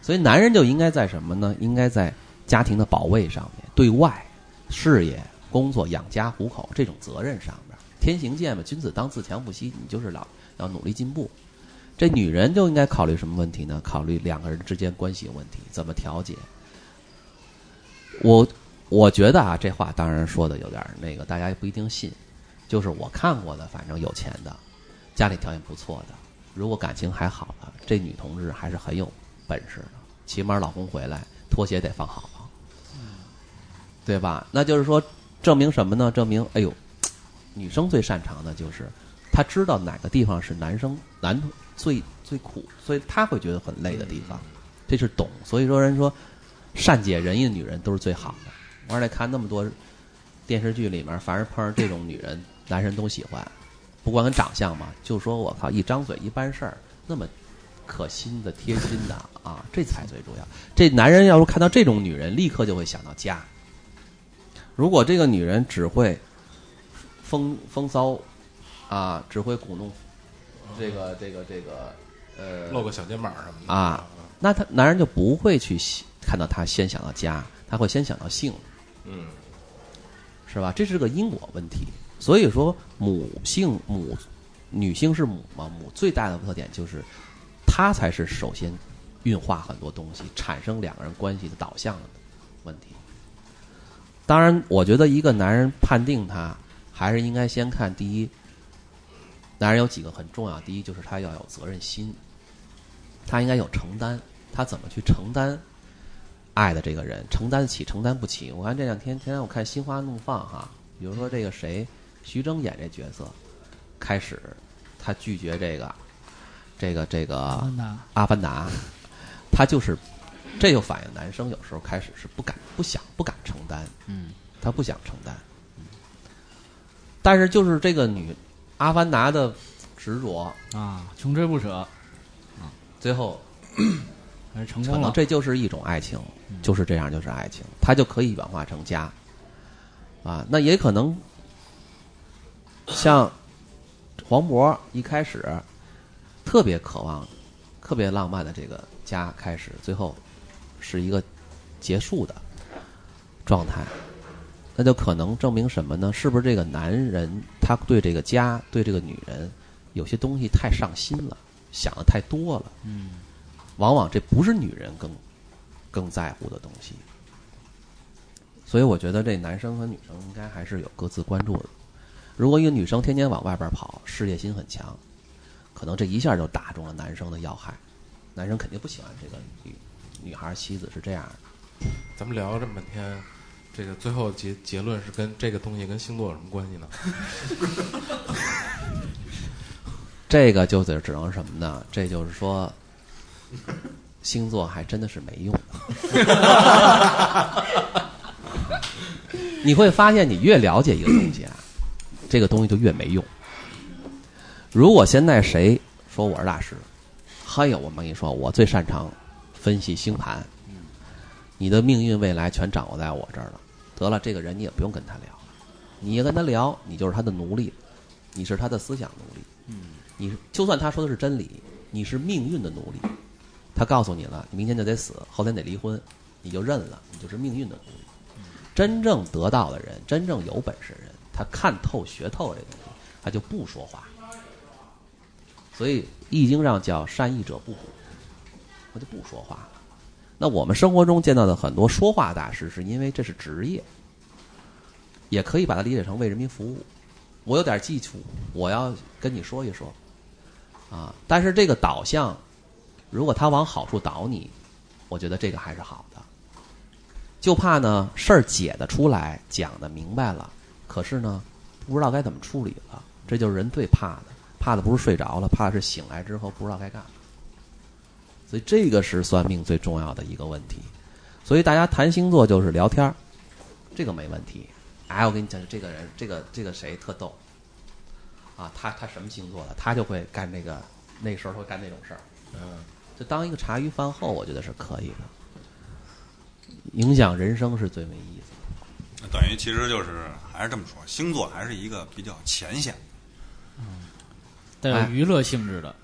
所以男人就应该在什么呢？应该在家庭的保卫上面，对外事业、工作、养家糊口这种责任上面。天行健嘛，君子当自强不息，你就是老要努力进步。这女人就应该考虑什么问题呢？考虑两个人之间关系问题，怎么调节。我我觉得啊，这话当然说的有点那个，大家也不一定信。就是我看过的，反正有钱的。家里条件不错的，如果感情还好了，这女同志还是很有本事的。起码老公回来拖鞋得放好，对吧？那就是说，证明什么呢？证明，哎呦，女生最擅长的就是她知道哪个地方是男生男最最苦，所以她会觉得很累的地方，这是懂。所以说，人说善解人意的女人都是最好的。而且看那么多电视剧里面，凡是碰上这种女人，男人都喜欢。不光跟长相嘛，就说我靠，一张嘴一办事儿，那么可心的、贴心的啊，这才最重要。这男人要是看到这种女人，立刻就会想到家。如果这个女人只会风风骚啊，只会鼓弄这个这个这个呃，露个小肩膀什么的啊，那他男人就不会去看到他先想到家，他会先想到性，嗯，是吧？这是个因果问题。所以说，母性母女性是母嘛？母最大的特点就是，她才是首先运化很多东西，产生两个人关系的导向的问题。当然，我觉得一个男人判定他，还是应该先看第一，男人有几个很重要。第一就是他要有责任心，他应该有承担，他怎么去承担爱的这个人，承担得起，承担不起。我看这两天，前天我看《心花怒放》哈，比如说这个谁，徐峥演这角色，开始他拒绝这个，这个这个阿凡达，他就是，这就反映男生有时候开始是不敢、不想、不敢承担，嗯，他不想承担。嗯。但是就是这个女阿凡达的执着，啊，穷追不舍，最后 *clears throat* 还是成功了。这就是一种爱情，就是这样，就是爱情，它就可以演化成家，啊，那也可能像黄渤一开始特别渴望、特别浪漫的这个家开始，最后是一个结束的状态，那就可能证明什么呢？是不是这个男人他对这个家、对这个女人有些东西太上心了，想的太多了？嗯，往往这不是女人更更在乎的东西。所以我觉得这男生和女生应该还是有各自关注的。如果一个女生天天往外边跑，事业心很强，可能这一下就打中了男生的要害。男生肯定不喜欢这个女女孩妻子是这样的。咱们聊了这么半天，这个最后结结论是跟这个东西跟星座有什么关系呢？*laughs* 这个就得只能什么呢？这就是说，星座还真的是没用。*laughs* 你会发现，你越了解一个东西啊，这个东西就越没用。如果现在谁说我是大师，嘿呦，我跟你说，我最擅长分析星盘，你的命运未来全掌握在我这儿了。得了，这个人你也不用跟他聊，你一跟他聊，你就是他的奴隶，你是他的思想奴隶。你就算他说的是真理，你是命运的奴隶。他告诉你了，你明天就得死，后天得离婚，你就认了，你就是命运的奴隶。真正得道的人，真正有本事的人，他看透、学透这东西，他就不说话。所以《易经》上叫“善易者不卜”，就不说话了。那我们生活中见到的很多说话大师，是因为这是职业，也可以把它理解成为人民服务。我有点基础，我要跟你说一说，啊，但是这个导向，如果他往好处导你，我觉得这个还是好的。就怕呢事儿解得出来，讲的明白了，可是呢不知道该怎么处理了，这就是人最怕的，怕的不是睡着了，怕的是醒来之后不知道该干嘛。所以这个是算命最重要的一个问题。所以大家谈星座就是聊天儿，这个没问题。哎，我跟你讲，这个人，这个这个谁特逗，啊，他他什么星座的，他就会干那个，那时候会干那种事儿。嗯，就当一个茶余饭后，我觉得是可以的。影响人生是最没意思的。等于其实就是还是这么说，星座还是一个比较浅显。带有娱乐性质的，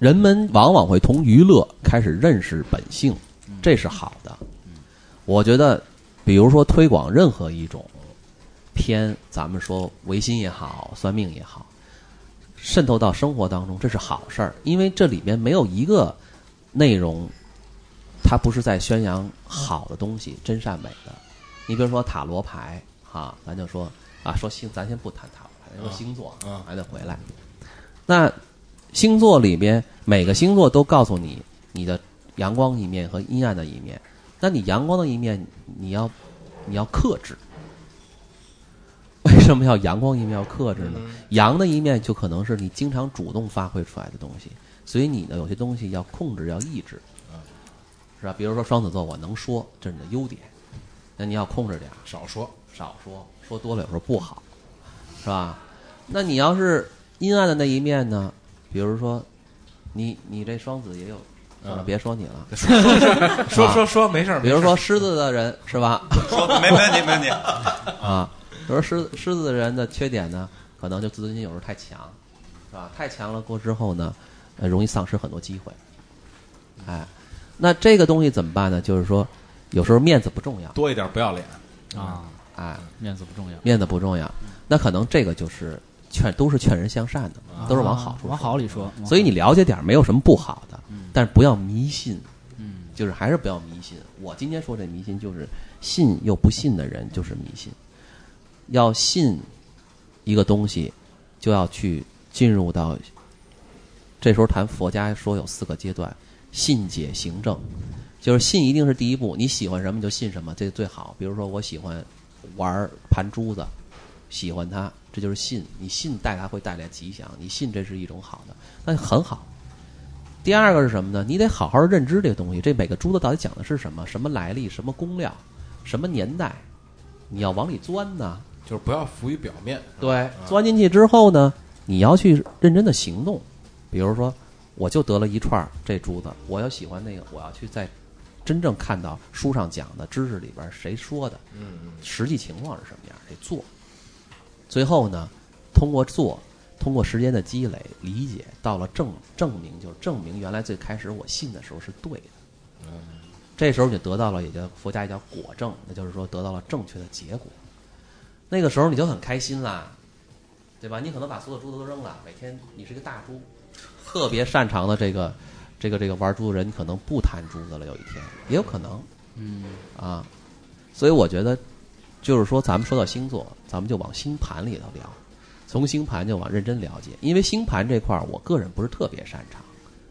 人们往往会从娱乐开始认识本性，这是好的。我觉得，比如说推广任何一种偏，咱们说唯心也好，算命也好，渗透到生活当中，这是好事儿，因为这里面没有一个内容，它不是在宣扬好的东西、真善美的。你比如说塔罗牌，哈，咱就说啊，说星，咱先不谈塔罗牌，咱说星座，啊还得回来。那星座里边每个星座都告诉你你的阳光一面和阴暗的一面。那你阳光的一面，你要你要克制。为什么要阳光一面要克制呢？阳的一面就可能是你经常主动发挥出来的东西，所以你呢有些东西要控制，要抑制，是吧？比如说双子座，我能说，这是你的优点，那你要控制点，少说，少说，说多了有时候不好，是吧？那你要是阴暗的那一面呢？比如说，你你这双子也有，算了，嗯别说你了。*laughs* 说说说没事儿，比如说狮子的人是吧？说没问题，没问题。*laughs* 啊，比如说狮狮子的人的缺点呢，可能就自尊心有时候太强，是吧？太强了过之后呢，呃，容易丧失很多机会。哎，那这个东西怎么办呢？就是说，有时候面子不重要，多一点不要脸。啊，哎，面子不重要，面子不重要，那可能这个就是劝都是劝人向善的，都是往好处说往好里说。所以你了解点没有什么不好的，但是不要迷信，嗯就是还是不要迷信。我今天说这迷信，就是信又不信的人就是迷信。要信一个东西，就要去进入到。这时候谈佛家说有四个阶段：信解行证，就是信一定是第一步，你喜欢什么就信什么，这最好。比如说我喜欢玩盘珠子，喜欢它，这就是信。你信带它会带来吉祥，你信这是一种好的，那很好。第二个是什么呢？你得好好认知这个东西，这每个珠子到底讲的是什么？什么来历？什么工料？什么年代？你要往里钻呢。就是不要浮于表面。对，钻进去之后呢，你要去认真的行动。比如说，我就得了一串这珠子，我要喜欢那个，我要去在真正看到书上讲的知识里边谁说的，嗯嗯，实际情况是什么样，得做。最后呢，通过做，通过时间的积累、理解，到了证证明，就是证明原来最开始我信的时候是对的。嗯，这时候你得到了，也叫佛家也叫果证，那就是说得到了正确的结果。那个时候你就很开心啦，对吧？你可能把所有珠子都扔了，每天你是一个大猪，特别擅长的这个这个这个玩珠的人，你可能不弹珠子了，有一天也有可能。嗯啊，所以我觉得，就是说，咱们说到星座，咱们就往星盘里头聊，从星盘就往认真了解，因为星盘这块儿，我个人不是特别擅长，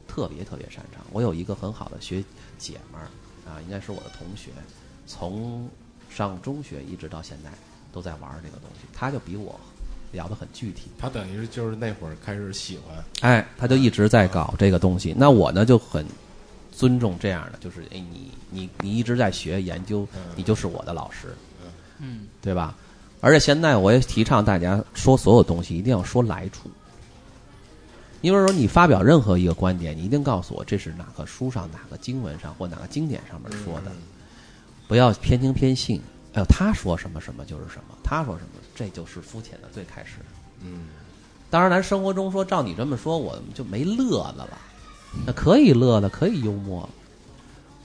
特别特别擅长。我有一个很好的学姐们儿啊，应该是我的同学，从上中学一直到现在都在玩这个东西，她就比我聊得很具体。他等于是就是那会儿开始喜欢，哎，他就一直在搞这个东西。那我呢就很尊重这样的，就是哎，你你你一直在学研究，你就是我的老师，嗯对吧？而且现在我也提倡大家说所有东西一定要说来处，因为说你发表任何一个观点，你一定告诉我这是哪个书上、哪个经文上或哪个经典上面说的，不要偏听偏信。哎呦，他说什么什么就是什么，他说什么这就是肤浅的最开始。嗯，当然，咱生活中说，照你这么说，我们就没乐子了。那可以乐的，可以幽默了，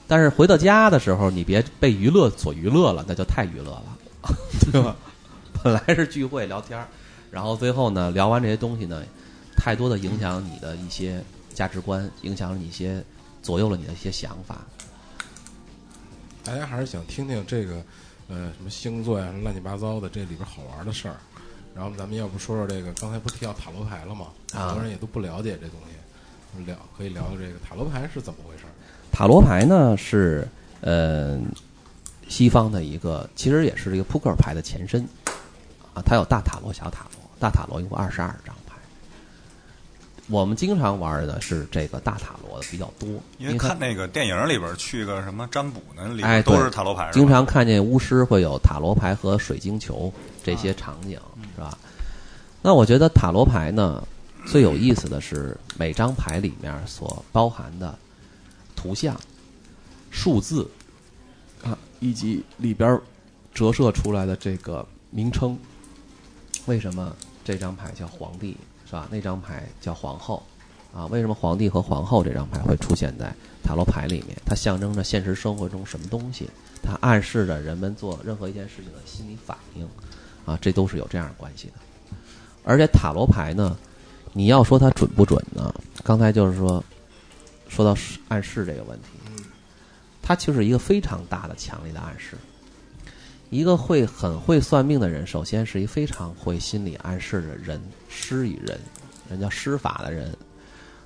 但是回到家的时候，你别被娱乐所娱乐了，那就太娱乐了，*laughs* 对吧？本来是聚会聊天儿，然后最后呢，聊完这些东西呢，太多的影响你的一些价值观，影响了你一些，左右了你的一些想法。大家还是想听听这个，呃，什么星座呀，乱七八糟的这里边好玩的事儿。然后咱们要不说说这个，刚才不提到塔罗牌了吗？啊很多人也都不了解这东西，聊可以聊聊这个塔罗牌是怎么回事。塔罗牌呢是呃西方的一个，其实也是这个扑克牌的前身啊，它有大塔罗、小塔罗，大塔罗一共二十二张牌。我们经常玩的是这个大塔罗的比较多，因为看那个电影里边去个什么占卜呢，里哎边都是塔罗牌，经常看见巫师会有塔罗牌和水晶球这些场景，是吧？那我觉得塔罗牌呢，最有意思的是每张牌里面所包含的图像、数字啊，以及里边折射出来的这个名称。为什么这张牌叫皇帝，是吧？那张牌叫皇后。啊，为什么皇帝和皇后这张牌会出现在塔罗牌里面？它象征着现实生活中什么东西？它暗示着人们做任何一件事情的心理反应，啊，这都是有这样的关系的。而且塔罗牌呢，你要说它准不准呢？刚才就是说，说到暗示这个问题，它就是一个非常大的、强烈的暗示。一个会很会算命的人，首先是一非常会心理暗示的人，施与人，人叫施法的人，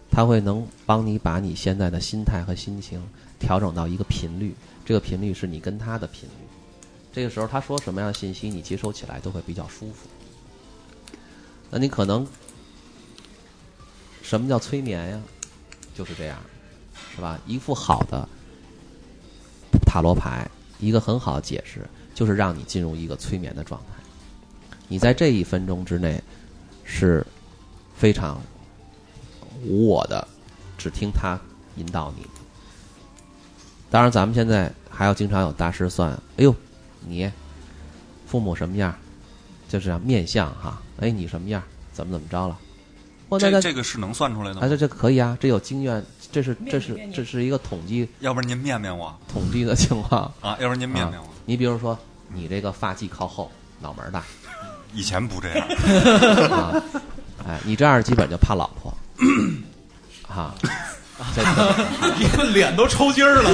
他会能帮你把你现在的心态和心情调整到一个频率，这个频率是你跟他的频率。这个时候他说什么样的信息，你接收起来都会比较舒服。那你可能什么叫催眠呀？就是这样，是吧？一副好的塔罗牌，一个很好的解释，就是让你进入一个催眠的状态。你在这一分钟之内是非常无我的，只听他引导你。当然，咱们现在还要经常有大师算，哎呦，你父母什么样？就是这样面相哈，哎，你什么样？怎么怎么着了？这这个是能算出来的吗？啊，这这可以啊，这有经验这是这是这是一个统计要不然您面面我统计的情况。啊，要不然您面面我。你比如说，你这个发际靠后，脑门儿大以前不这样，*laughs* 啊，哎，你这样基本就怕老婆 *coughs* 啊。这个脸都抽筋儿了。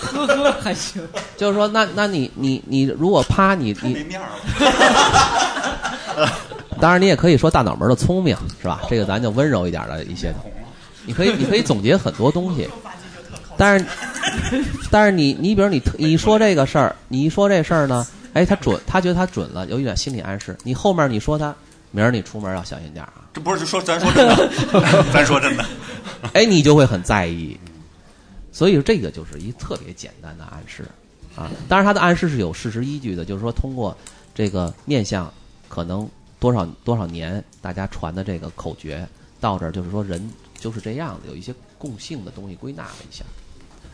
呵呵还行，就是说，那那你你你如果趴你没你，面儿了。当然你也可以说大脑门的聪明是吧？这个咱就温柔一点的一些，你可以你可以总结很多东西，但是但是你你比如你你说这个事儿，你一说这事儿呢，哎，他准，他觉得他准了，有一点心理暗示。你后面你说他，明儿你出门要小心点啊，这不是就说咱说真的，*laughs* 咱说真的，哎，你就会很在意。所以这个就是一特别简单的暗示啊。当然，他的暗示是有事实依据的，就是说通过这个面相，可能多少多少年大家传的这个口诀到这儿，就是说人就是这样子，有一些共性的东西归纳了一下。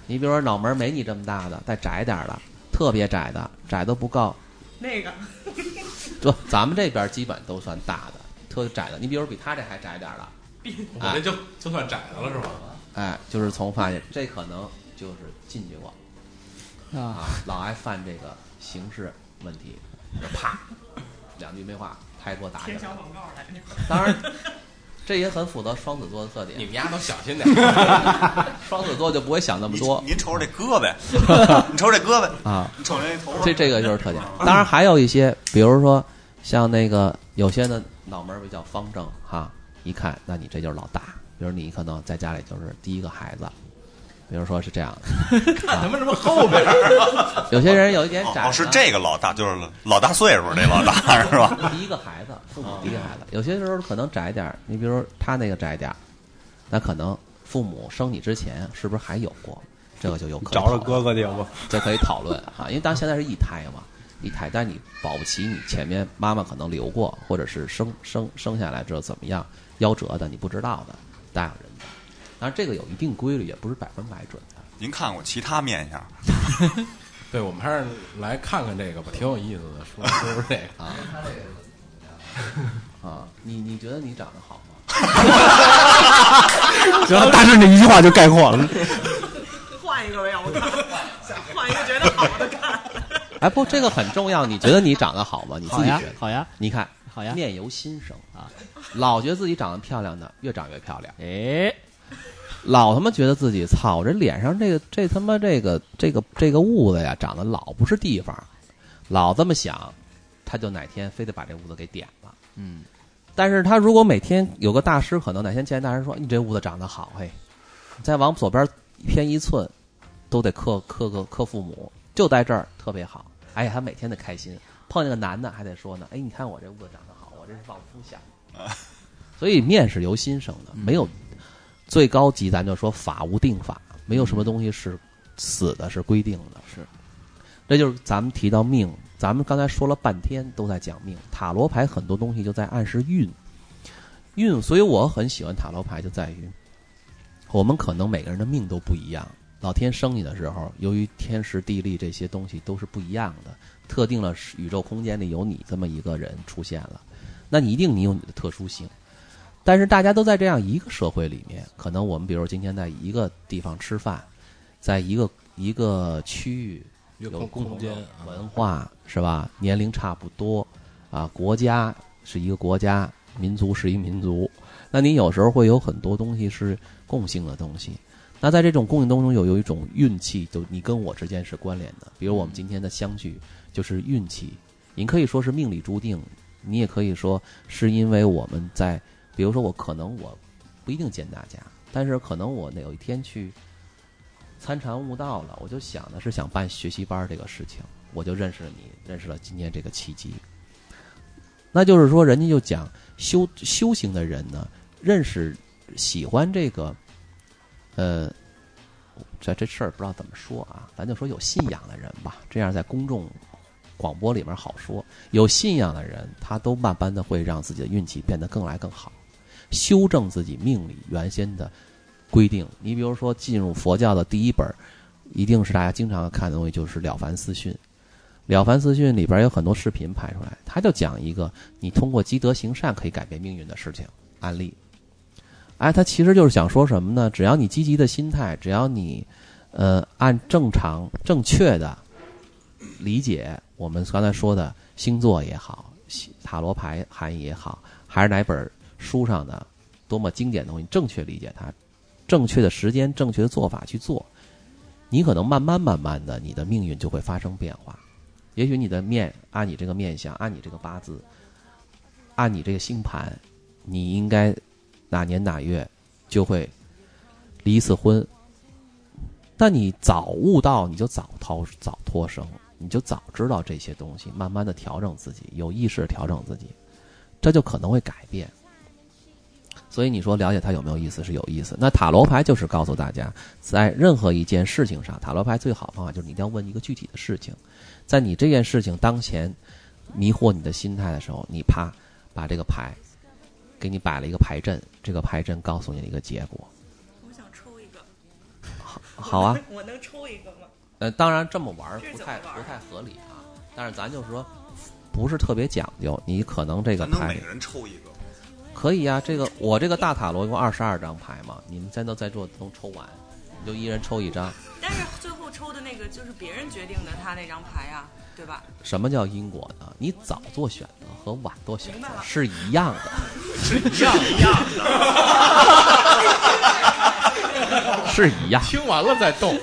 你比如说脑门没你这么大的，再窄点儿的，特别窄的，窄都不够。那个这咱们这边基本都算大的，特窄的。你比如比他这还窄点儿的，我这就就算窄的了是吧？哎，就是从发现这可能就是进去过。啊，啊，老爱犯这个形式问题，就啪，两句没话，拍桌打起来了。贴小广告来着。当然，这也很符合双子座的特点。你们丫都小心点儿。*laughs* 双子座就不会想那么多您瞅瞅这胳膊，*laughs* 你瞅瞅这胳膊，啊，你瞅瞅这头发，这这个就是特点。当然还有一些，比如说像那个有些的脑门儿比较方正哈，一看那你这就是老大。比如你可能在家里就是第一个孩子，比如说是这样的。*laughs* 看他们什么后边儿？*laughs* 有些人有一点窄呢，哦哦，是这个老大，就是老大岁数那老大 *laughs* 是吧？第一个孩子，父母第一个孩子，有些时候可能窄点儿。你比如说他那个窄点儿，那可能父母生你之前是不是还有过？这个就有可能找着哥哥去不。这可以讨论啊，因为当现在是一胎嘛，一胎，但你保不齐你前面妈妈可能留过，或者是生生生下来之后怎么样夭折的，你不知道的，大有人在。当然这个有一定规律，也不是百分百准的。您看过其他面相？*laughs* 对，我们还是来看看这个吧，挺有意思的。说说说这个，*laughs* 啊 *laughs* 啊，你你觉得你长得好吗？行了，大致这一句话就概括了。换一个吧，要不看，想换一个觉得好的看。哎，不，这个很重要。你觉得你长得好吗？你自己觉得？好呀你看，好呀，面由心生啊，老觉得自己长得漂亮的，越长越漂亮。哎，老他妈觉得自己操，我这脸上这个这他妈这个这个这个痦子呀，长得老不是地方，老这么想，他就哪天非得把这痦子给点了。嗯，但是他如果每天有个大师，可能哪天见大师说：“你这痦子长得好，嘿，你再往左边偏一寸，都得克克个克父母，就在这儿特别好。”哎呀，他每天得开心。碰见个男的还得说呢：“哎，你看我这痦子长得好，我这是望夫想。”所以面是由心生的，没有最高级，咱就说法无定法，没有什么东西是死的，是规定的。是，这就是咱们提到命，咱们刚才说了半天都在讲命，塔罗牌很多东西就在暗示运，运。所以我很喜欢塔罗牌，就在于我们可能每个人的命都不一样。老天生你的时候，由于天时地利这些东西都是不一样的，特定了宇宙空间里有你这么一个人出现了，那你一定你有你的特殊性。但是大家都在这样一个社会里面，可能我们比如今天在一个地方吃饭，在一个一个区域有有共同空间的文化是吧？年龄差不多啊，国家是一个国家，民族是一民族，那你有时候会有很多东西是共性的东西。那在这种共性当中，有有一种运气，就你跟我之间是关联的。比如我们今天的相聚，就是运气。你可以说是命里注定，你也可以说是因为我们在，比如说我可能我不一定见大家，但是可能我有一天去参禅悟道了，我就想的是想办学习班这个事情，我就认识了你，认识了今天这个契机。那就是说，人家就讲修修行的人呢，认识喜欢这个，呃，这这事儿不知道怎么说啊，咱就说有信仰的人吧，这样在公众广播里面好说。有信仰的人，他都慢慢的会让自己的运气变得更来更好，修正自己命里原先的规定。你比如说，进入佛教的第一本，一定是大家经常看的东西，就是《了凡四训》。《了凡四训》里边有很多视频拍出来，他就讲一个你通过积德行善可以改变命运的事情案例。哎，他其实就是想说什么呢？只要你积极的心态，只要你呃按正常正确的理解我们刚才说的星座也好，塔罗牌含义也好，还是哪本书上的多么经典的东西，正确理解它，正确的时间、正确的做法去做，你可能慢慢慢慢的，你的命运就会发生变化。也许你的面按你这个面相，按你这个八字，按你这个星盘，你应该哪年哪月就会离一次婚。但你早悟到，你就早逃早脱生，你就早知道这些东西，慢慢的调整自己，有意识调整自己，这就可能会改变。所以你说了解它有没有意思是有意思。那塔罗牌就是告诉大家，在任何一件事情上，塔罗牌最好的方法就是你一定要问一个具体的事情，在你这件事情当前迷惑你的心态的时候，你啪把这个牌给你摆了一个牌阵，这个牌阵告诉你一个结果。我想抽一个，好好啊，我能抽一个吗？呃，当然这么玩不太不太合理啊，但是咱就是说不是特别讲究，你可能这个牌咱能每人抽一个，可以啊，这个我这个大塔罗一共二十二张牌嘛，你们现在都在座都抽完，你就一人抽一张。但是最后抽的那个就是别人决定的，他那张牌啊，对吧？什么叫因果呢？你早做选择和晚做选择是一样的，一样一样是一样。听完了再动。*laughs*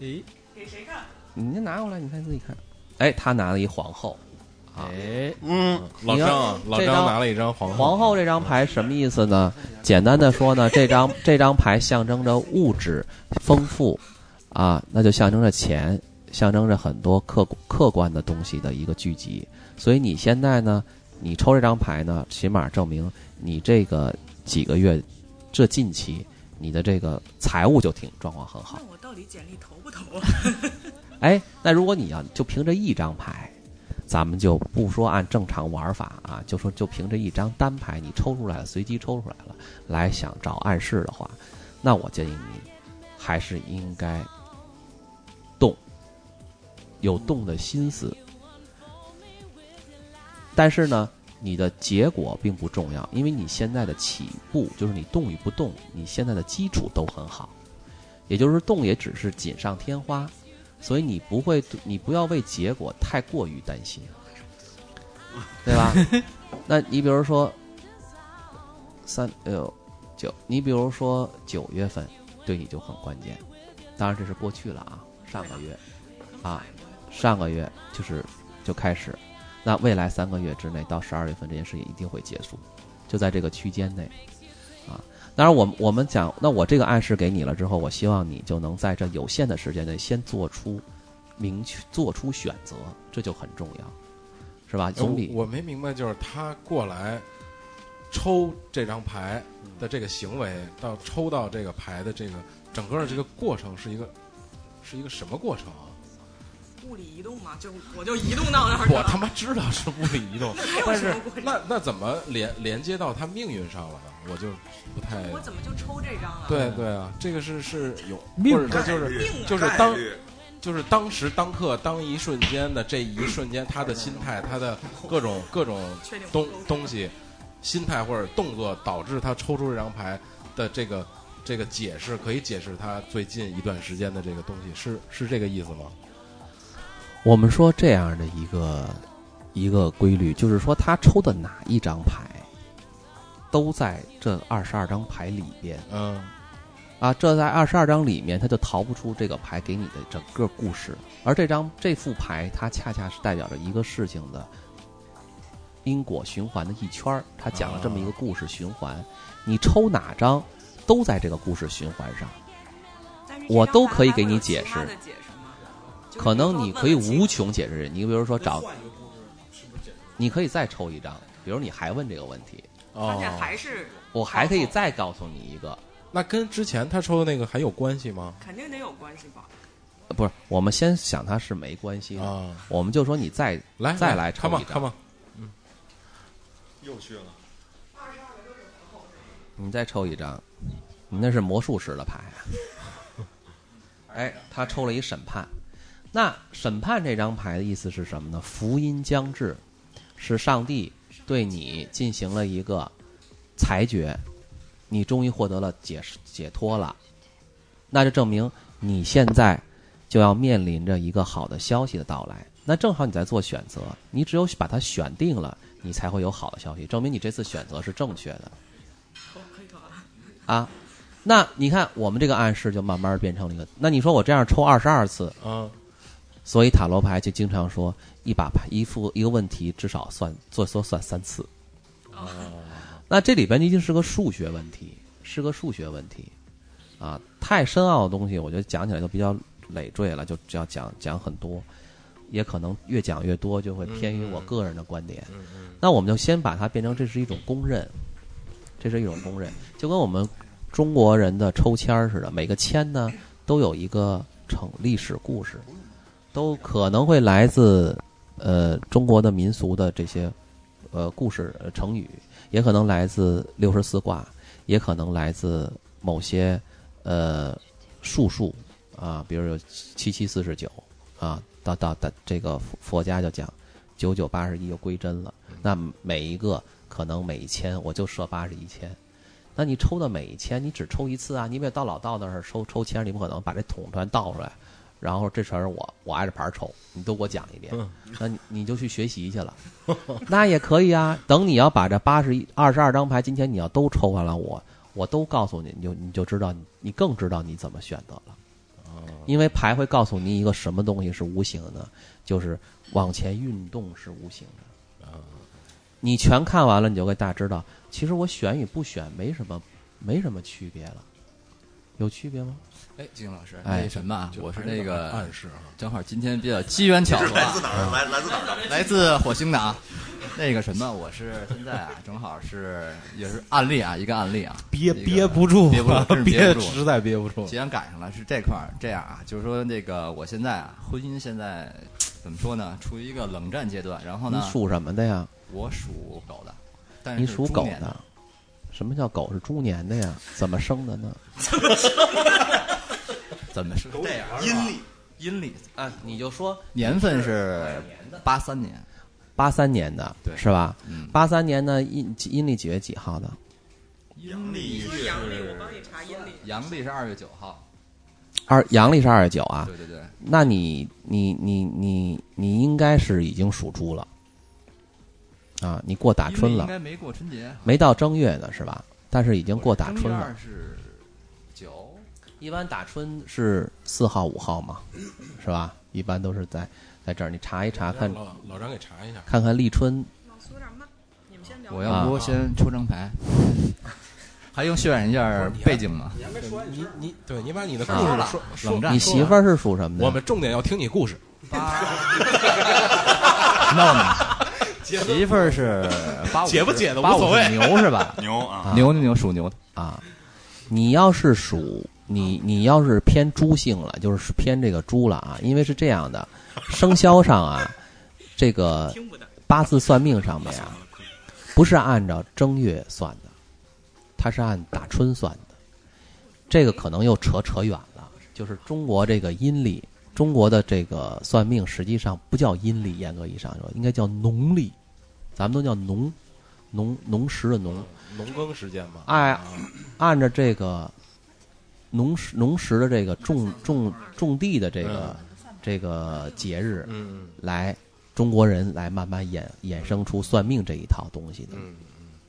诶给谁看？你先拿过来，你看自己看。哎，他拿了一皇后，啊，哎，嗯，老张啊，老张张拿了一张皇后。皇后这张牌什么意思呢？简单的说呢，这张这张牌象征着物质丰富，啊，那就象征着钱，象征着很多客客观的东西的一个聚集。所以你现在呢，你抽这张牌呢，起码证明你这个几个月，这近期你的这个财务就挺状况很好。那我到底简历投不投啊？*laughs* 哎，那如果你要就凭这一张牌，咱们就不说按正常玩法啊，就说就凭这一张单牌，你抽出来了，随机抽出来了，来想找暗示的话，那我建议你还是应该动，有动的心思。但是呢，你的结果并不重要，因为你现在的起步就是你动与不动，你现在的基础都很好，也就是动也只是锦上添花。所以你不会，你不要为结果太过于担心，*laughs* 对吧？那你比如说三六九，你比如说九月份对你就很关键，当然这是过去了啊，上个月啊，上个月就是就开始，那未来三个月之内到十二月份这件事情一定会结束，就在这个区间内啊。当然，我们我们讲，那我这个暗示给你了之后，我希望你就能在这有限的时间内先做出明确做出选择，这就很重要，是吧？总比我我没明白，就是他过来抽这张牌的这个行为，到抽到这个牌的这个整个的这个过程是一个是一个什么过程啊？物理移动嘛，就我就移动到那儿。我他妈知道是物理移动，*laughs* 但是那那怎么连连接到他命运上了呢？我就不太我怎么就抽这张了？对对啊，这个是是有命或者说就是命啊就是当就是当时当刻当一瞬间的这一瞬间，他的心态，他的各种各种东东西，心态或者动作导致他抽出这张牌的这个这个解释，可以解释他最近一段时间的这个东西，是是这个意思吗？我们说这样的一个一个规律，就是说他抽的哪一张牌，都在这二十二张牌里边嗯啊，这在二十二张里面，他就逃不出这个牌给你的整个故事。而这张这副牌，它恰恰是代表着一个事情的因果循环的一圈儿，它讲了这么一个故事循环。你抽哪张，都在这个故事循环上。我都可以给你解释可能你可以无穷解释。你比如说找，你可以再抽一张，比如你还问这个问题，关键哦，还是我还可以再告诉你一个，那跟之前他抽的那个还有关系吗？肯定得有关系吧？呃不是，我们先想他是没关系的，啊，我们就说你再来再来抽看吧一张看吧，又去了。你再抽一张，你那是魔术师的牌啊。*laughs* 哎，他抽了一审判，那审判这张牌的意思是什么呢？福音将至，是上帝对你进行了一个裁决，你终于获得了解释解脱了，那就证明你现在就要面临着一个好的消息的到来。那正好你在做选择，你只有把它选定了，你才会有好的消息，证明你这次选择是正确的。啊，那你看我们这个暗示就慢慢变成了一个。那你说我这样抽二十二次，啊，所以塔罗牌就经常说一把牌一副一个问题至少算做多算三次。哦，那这里边一定是个数学问题，是个数学问题啊！太深奥的东西，我觉得讲起来就比较累赘了，就只要讲讲很多，也可能越讲越多，就会偏于我个人的观点。那我们就先把它变成这是一种公认，这是一种公认，就跟我们中国人的抽签儿似的，每个签呢都有一个成历史故事，都可能会来自呃中国的民俗的这些呃故事、呃成语，也可能来自六十四卦，也可能来自某些呃术数啊，比如有七七四十九啊，到到到这个佛佛家就讲九九八十一就归真了。那每一个可能每一千我就设八十一千，那你抽的每一千你只抽一次啊，你别到老道那儿抽抽签，你不可能把这桶全倒出来，然后这全是我我挨着牌抽，你都给我讲一遍，那你你就去学习去了，*laughs* 那也可以啊。等你要把这八十一二十二张牌，今天你要都抽完了，我我都告诉你，你就你就知道你你更知道你怎么选择了。因为牌会告诉你一个什么东西是无形的，就是往前运动是无形的。你全看完了，你就会大知道，其实我选与不选没什么，没什么区别了。有区别吗？哎，金老师，哎什么啊，我是那个暗示啊，正好今天比较机缘巧合啊，哪儿？来来自哪儿？来自火星的啊。那个什么，我是现在啊，正好是也是案例啊，一个案例啊，*laughs* 憋憋不住，憋不住，憋憋不住。实在憋不住。既然赶上了是这块儿，这样啊，就是说那个我现在啊，婚姻现在怎么说呢，处于一个冷战阶段。然后呢，你属什么的呀？我属狗的，但是你属狗的。什么叫狗是猪年的呀？怎么生的呢？*laughs* 怎么是这样？阴历，阴历啊，你就说年份是八三年，八三年的，对是吧？嗯，八三年的阴阴历几月几号的？阴历是阳历，我是帮你查阴历。阳历是二月九号，二阳历是二月九啊。对对对，那你你你你你应该是已经属猪了，啊，你过打春了，应该没过春节，没到正月呢是吧？但是已经过打正月春了二。是九，一般打春是四号五号嘛，是吧？一般都是在在这儿，你查一查看老老张给查一下。看看立春老苏有点慢，你们先聊。我要不先抽张牌，*laughs* 还用渲染一下背景吗？你你对你把你的故啊事说说冷战你媳妇儿是属什么的？我们重点要听你故事。闹呢？*laughs* 媳妇儿是八五解不解的无八五所谓是牛是吧？牛啊！牛牛牛属牛的，啊，你要是属你你要是偏猪性了，就是偏这个猪了啊，因为是这样的，生肖上啊，*laughs* 这个。八字算命上面啊，不是按照正月算的，它是按打春算的。这个可能又扯扯远了，就是中国这个阴历，中国的这个算命实际上不叫阴历，严格意义上说应该叫农历，咱们都叫农，农农时的农。农耕时间嘛，哎啊按照这个农时农时的这个种种种地的这个、这个节日嗯来，中国人来慢慢衍衍生出算命这一套东西的嗯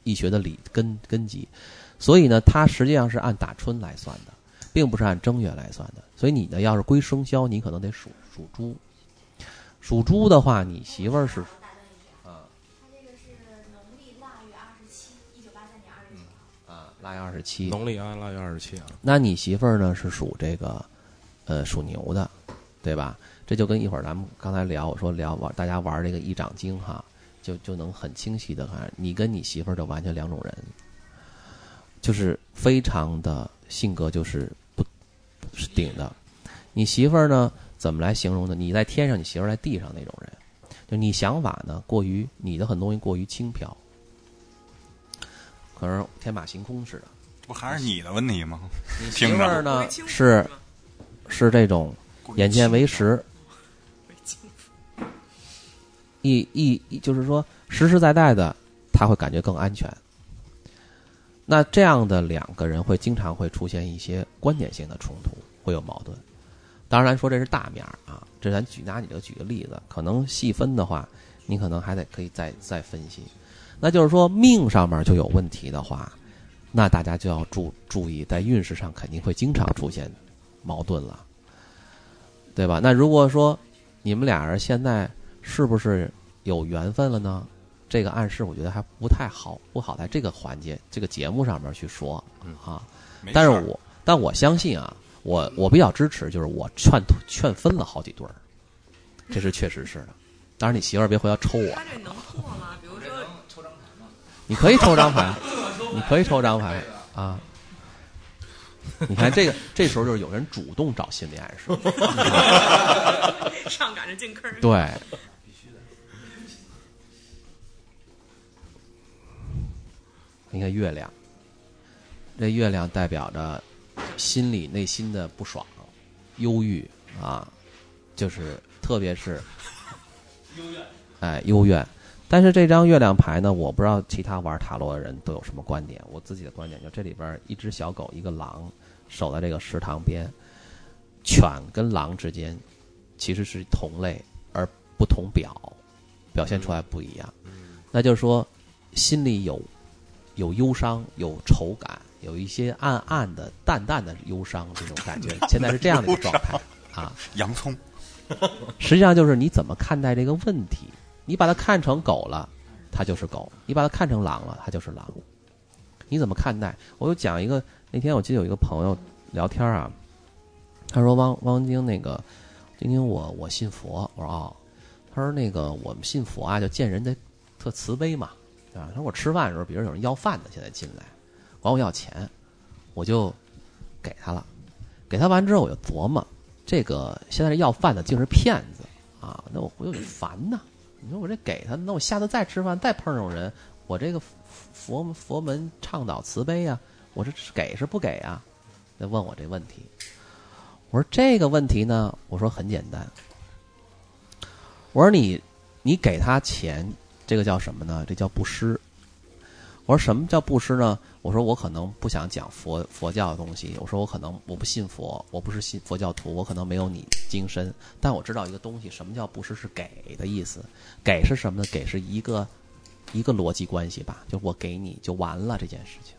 易学的理根根基。所以呢，它实际上是按打春来算的，并不是按正月来算的。所以你呢，要是归生肖，你可能得属属猪。属猪的话，你媳妇儿是它这个是农历腊月二十七，一九八三年二月九号。啊腊月二十七，农历啊腊月二十七啊，那你媳妇儿呢是属这个，呃，属牛的，对吧？这就跟一会儿咱们刚才聊，我说聊玩大家玩这个一掌经哈，就就能很清晰的看，你跟你媳妇儿就完全两种人，就是非常的性格就是不不是顶的。你媳妇儿呢怎么来形容呢？你在天上，你媳妇儿在地上那种人，就你想法呢过于你的很多东西过于轻佻，可能天马行空似的。不还是你的问题吗？你媳听着妇儿呢是是这种眼见为实，一一一就是说实实在在的，他会感觉更安全。那这样的两个人会经常会出现一些观点性的冲突，会有矛盾。当然说这是大面儿啊，这咱举拿你这个举个例子，可能细分的话，你可能还得可以再再分析。那就是说命上面就有问题的话，那大家就要注注意，在运势上肯定会经常出现矛盾了，对吧？那如果说你们俩人现在是不是有缘分了呢？这个暗示我觉得还不太好，不好在这个环节、这个节目上面去说啊。但是我但我相信啊，我我比较支持，就是我劝劝分了好几对儿，这是确实是的。当然，你媳妇儿别回来抽我他，这能错吗？比如说，你可以抽张牌，你可以抽张牌啊。你看这个，这时候就是有人主动找心理暗示，*laughs* 上赶着进坑儿。对。你看月亮，这月亮代表着心里内心的不爽、忧郁啊，就是特别是幽怨，哎，幽怨。但是这张月亮牌呢，我不知道其他玩塔罗的人都有什么观点。我自己的观点就这里边一只小狗，一个狼，守在这个池塘边，犬跟狼之间其实是同类而不同表，表现出来不一样。那就是说，心里有有忧伤，有愁感，有一些暗暗的、淡淡的忧伤这种感觉。现在是这样的一个状态啊。*laughs* 洋葱，实际上就是你怎么看待这个问题。你把它看成狗了，它就是狗；你把它看成狼了，它就是狼。你怎么看待？我有讲一个，那天我记得有一个朋友聊天啊，他说汪汪晶那个，晶晶我我信佛，我说哦，他说那个我们信佛啊，就见人得特慈悲嘛，啊？他说我吃饭的时候，比如有人要饭的现在进来，管我要钱，我就给他了，给他完之后我就琢磨，这个现在这要饭的竟是骗子啊，那我回头就烦呐。你说我这给他，那我下次再吃饭再碰上人，我这个佛佛门倡导慈悲呀、我这给是不给啊？再问我这问题，我说这个问题呢，我说很简单，我说你你给他钱，这个叫什么呢？这叫布施。我说什么叫布施呢？我说我可能不想讲佛佛教的东西。我说我可能我不信佛，我不是信佛教徒，我可能没有你精深，但我知道一个东西，什么叫布施是给的意思。给是什么呢？给是一个一个逻辑关系吧，就我给你就完了这件事情。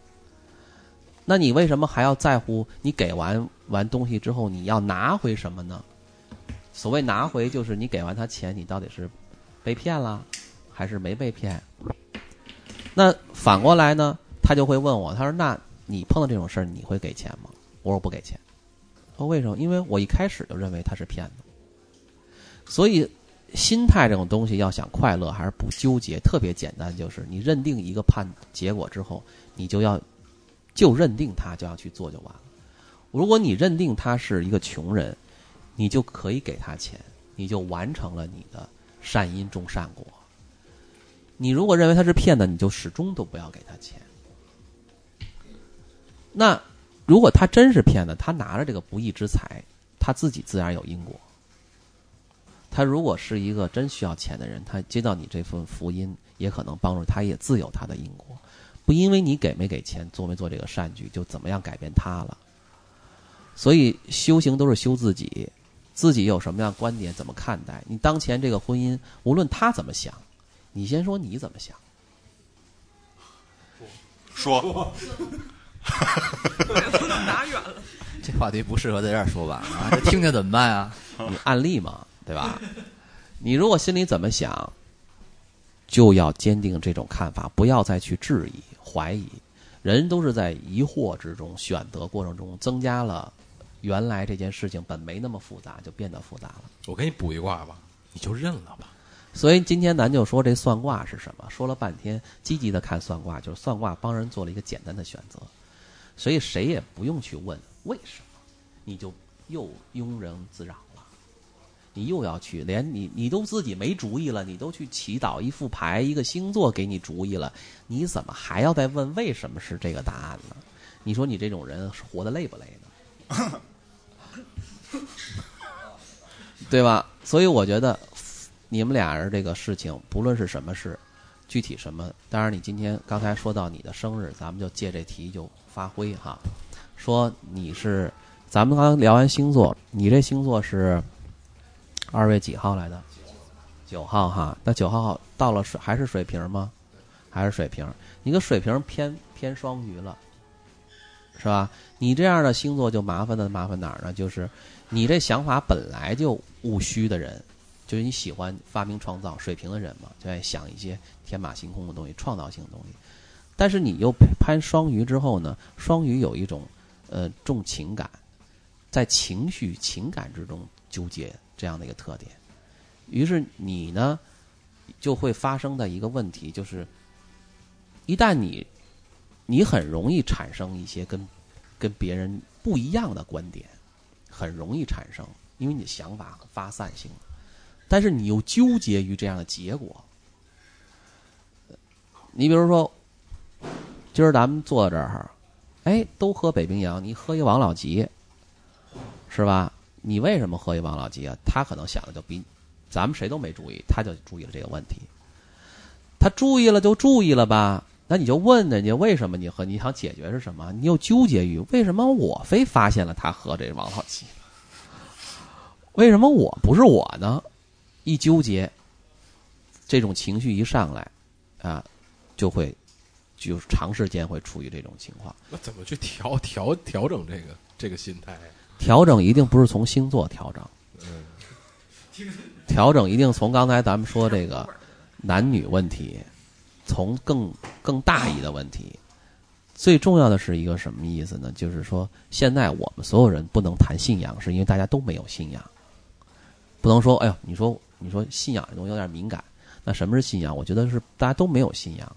那你为什么还要在乎你给完完东西之后你要拿回什么呢？所谓拿回，就是你给完他钱，你到底是被骗了还是没被骗？那反过来呢，他就会问我，他说：“那你碰到这种事儿，你会给钱吗？”我说：“不给钱。”他说：“为什么？因为我一开始就认为他是骗子。所以，心态这种东西要想快乐，还是不纠结，特别简单，就是你认定一个判结果之后，你就要就认定他，就要去做就完了。如果你认定他是一个穷人，你就可以给他钱，你就完成了你的善因种善果。你如果认为他是骗子，你就始终都不要给他钱。那如果他真是骗子，他拿着这个不义之财，他自己自然有因果。他如果是一个真需要钱的人，他接到你这份福音，也可能帮助他，也自有他的因果。不因为你给没给钱，做没做这个善举，就怎么样改变他了。所以修行都是修自己，自己有什么样观点，怎么看待你当前这个婚姻，无论他怎么想，你先说你怎么想。说不能打远了。这话题不适合在这儿说吧？啊，这听听怎么办啊？*laughs* 你案例嘛，对吧？你如果心里怎么想，就要坚定这种看法，不要再去质疑、怀疑。人都是在疑惑之中、选择过程中，增加了原来这件事情本没那么复杂，就变得复杂了。我给你补一卦吧，你就认了吧。所以今天咱就说这算卦是什么？说了半天，积极的看算卦，就是算卦帮人做了一个简单的选择，所以谁也不用去问为什么，你就又庸人自扰了。你又要去，连你你都自己没主意了，你都去祈祷一副牌，一个星座给你主意了，你怎么还要再问为什么是这个答案呢？你说你这种人是活得累不累呢？对吧？所以我觉得你们俩人这个事情，不论是什么事，具体什么？当然，你今天刚才说到你的生日，咱们就借这题就发挥哈。说你是，咱们刚刚聊完星座，你这星座是二月几号来的？九号哈。那九号到了水还是水瓶吗？还是水瓶？你个水瓶偏偏双鱼了，是吧？你这样的星座就麻烦的麻烦哪儿呢？就是你这想法本来就务虚的人，就是你喜欢发明创造，水平的人嘛，就爱想一些天马行空的东西、创造性的东西。但是你又攀双鱼之后呢？双鱼有一种呃重情感，在情绪情感之中纠结这样的一个特点。于是你呢就会发生的一个问题就是，一旦你你很容易产生一些跟跟别人不一样的观点，很容易产生，因为你的想法很发散性，但是你又纠结于这样的结果。你比如说，今儿咱们坐这儿，哎，都喝北冰洋，你喝一王老吉，是吧？你为什么喝一王老吉啊？他可能想的就比咱们谁都没注意，他就注意了这个问题。他注意了就注意了吧，那你就问人家为什么你喝？你想解决是什么？你又纠结于为什么我非发现了他喝这王老吉，为什么我不是我呢？一纠结，这种情绪一上来，啊，就会就长时间会处于这种情况。那怎么去调调调整这个这个心态呀？调整一定不是从星座调整，嗯调整一定从刚才咱们说这个男女问题，从更更大一的问题。最重要的是一个什么意思呢？就是说，现在我们所有人不能谈信仰，是因为大家都没有信仰。不能说，哎呦，你说你说信仰这东西有点敏感。那什么是信仰？我觉得是大家都没有信仰，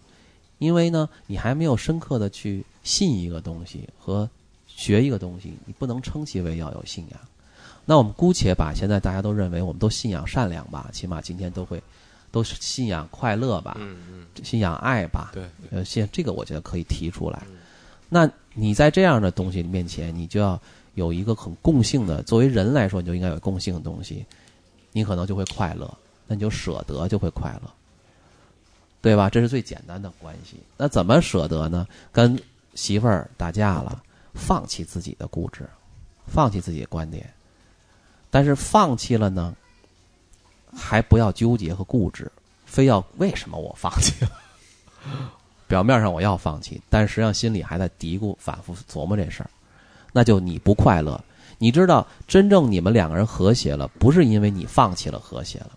因为呢，你还没有深刻的去信一个东西和学一个东西，你不能称其为要有信仰。那我们姑且把现在大家都认为我们都信仰善良吧，起码今天都会都是信仰快乐吧，嗯嗯，信仰爱吧，对，呃，现这个我觉得可以提出来。那你在这样的东西面前，你就要有一个很共性的，作为人来说，你就应该有共性的东西，你可能就会快乐，那你就舍得就会快乐，对吧？这是最简单的关系。那怎么舍得呢？跟媳妇儿打架了，放弃自己的固执，放弃自己的观点，但是放弃了呢，还不要纠结和固执，非要为什么我放弃了？*laughs* 表面上我要放弃，但实际上心里还在嘀咕、反复琢磨这事儿，那就你不快乐。你知道，真正你们两个人和谐了，不是因为你放弃了和谐了，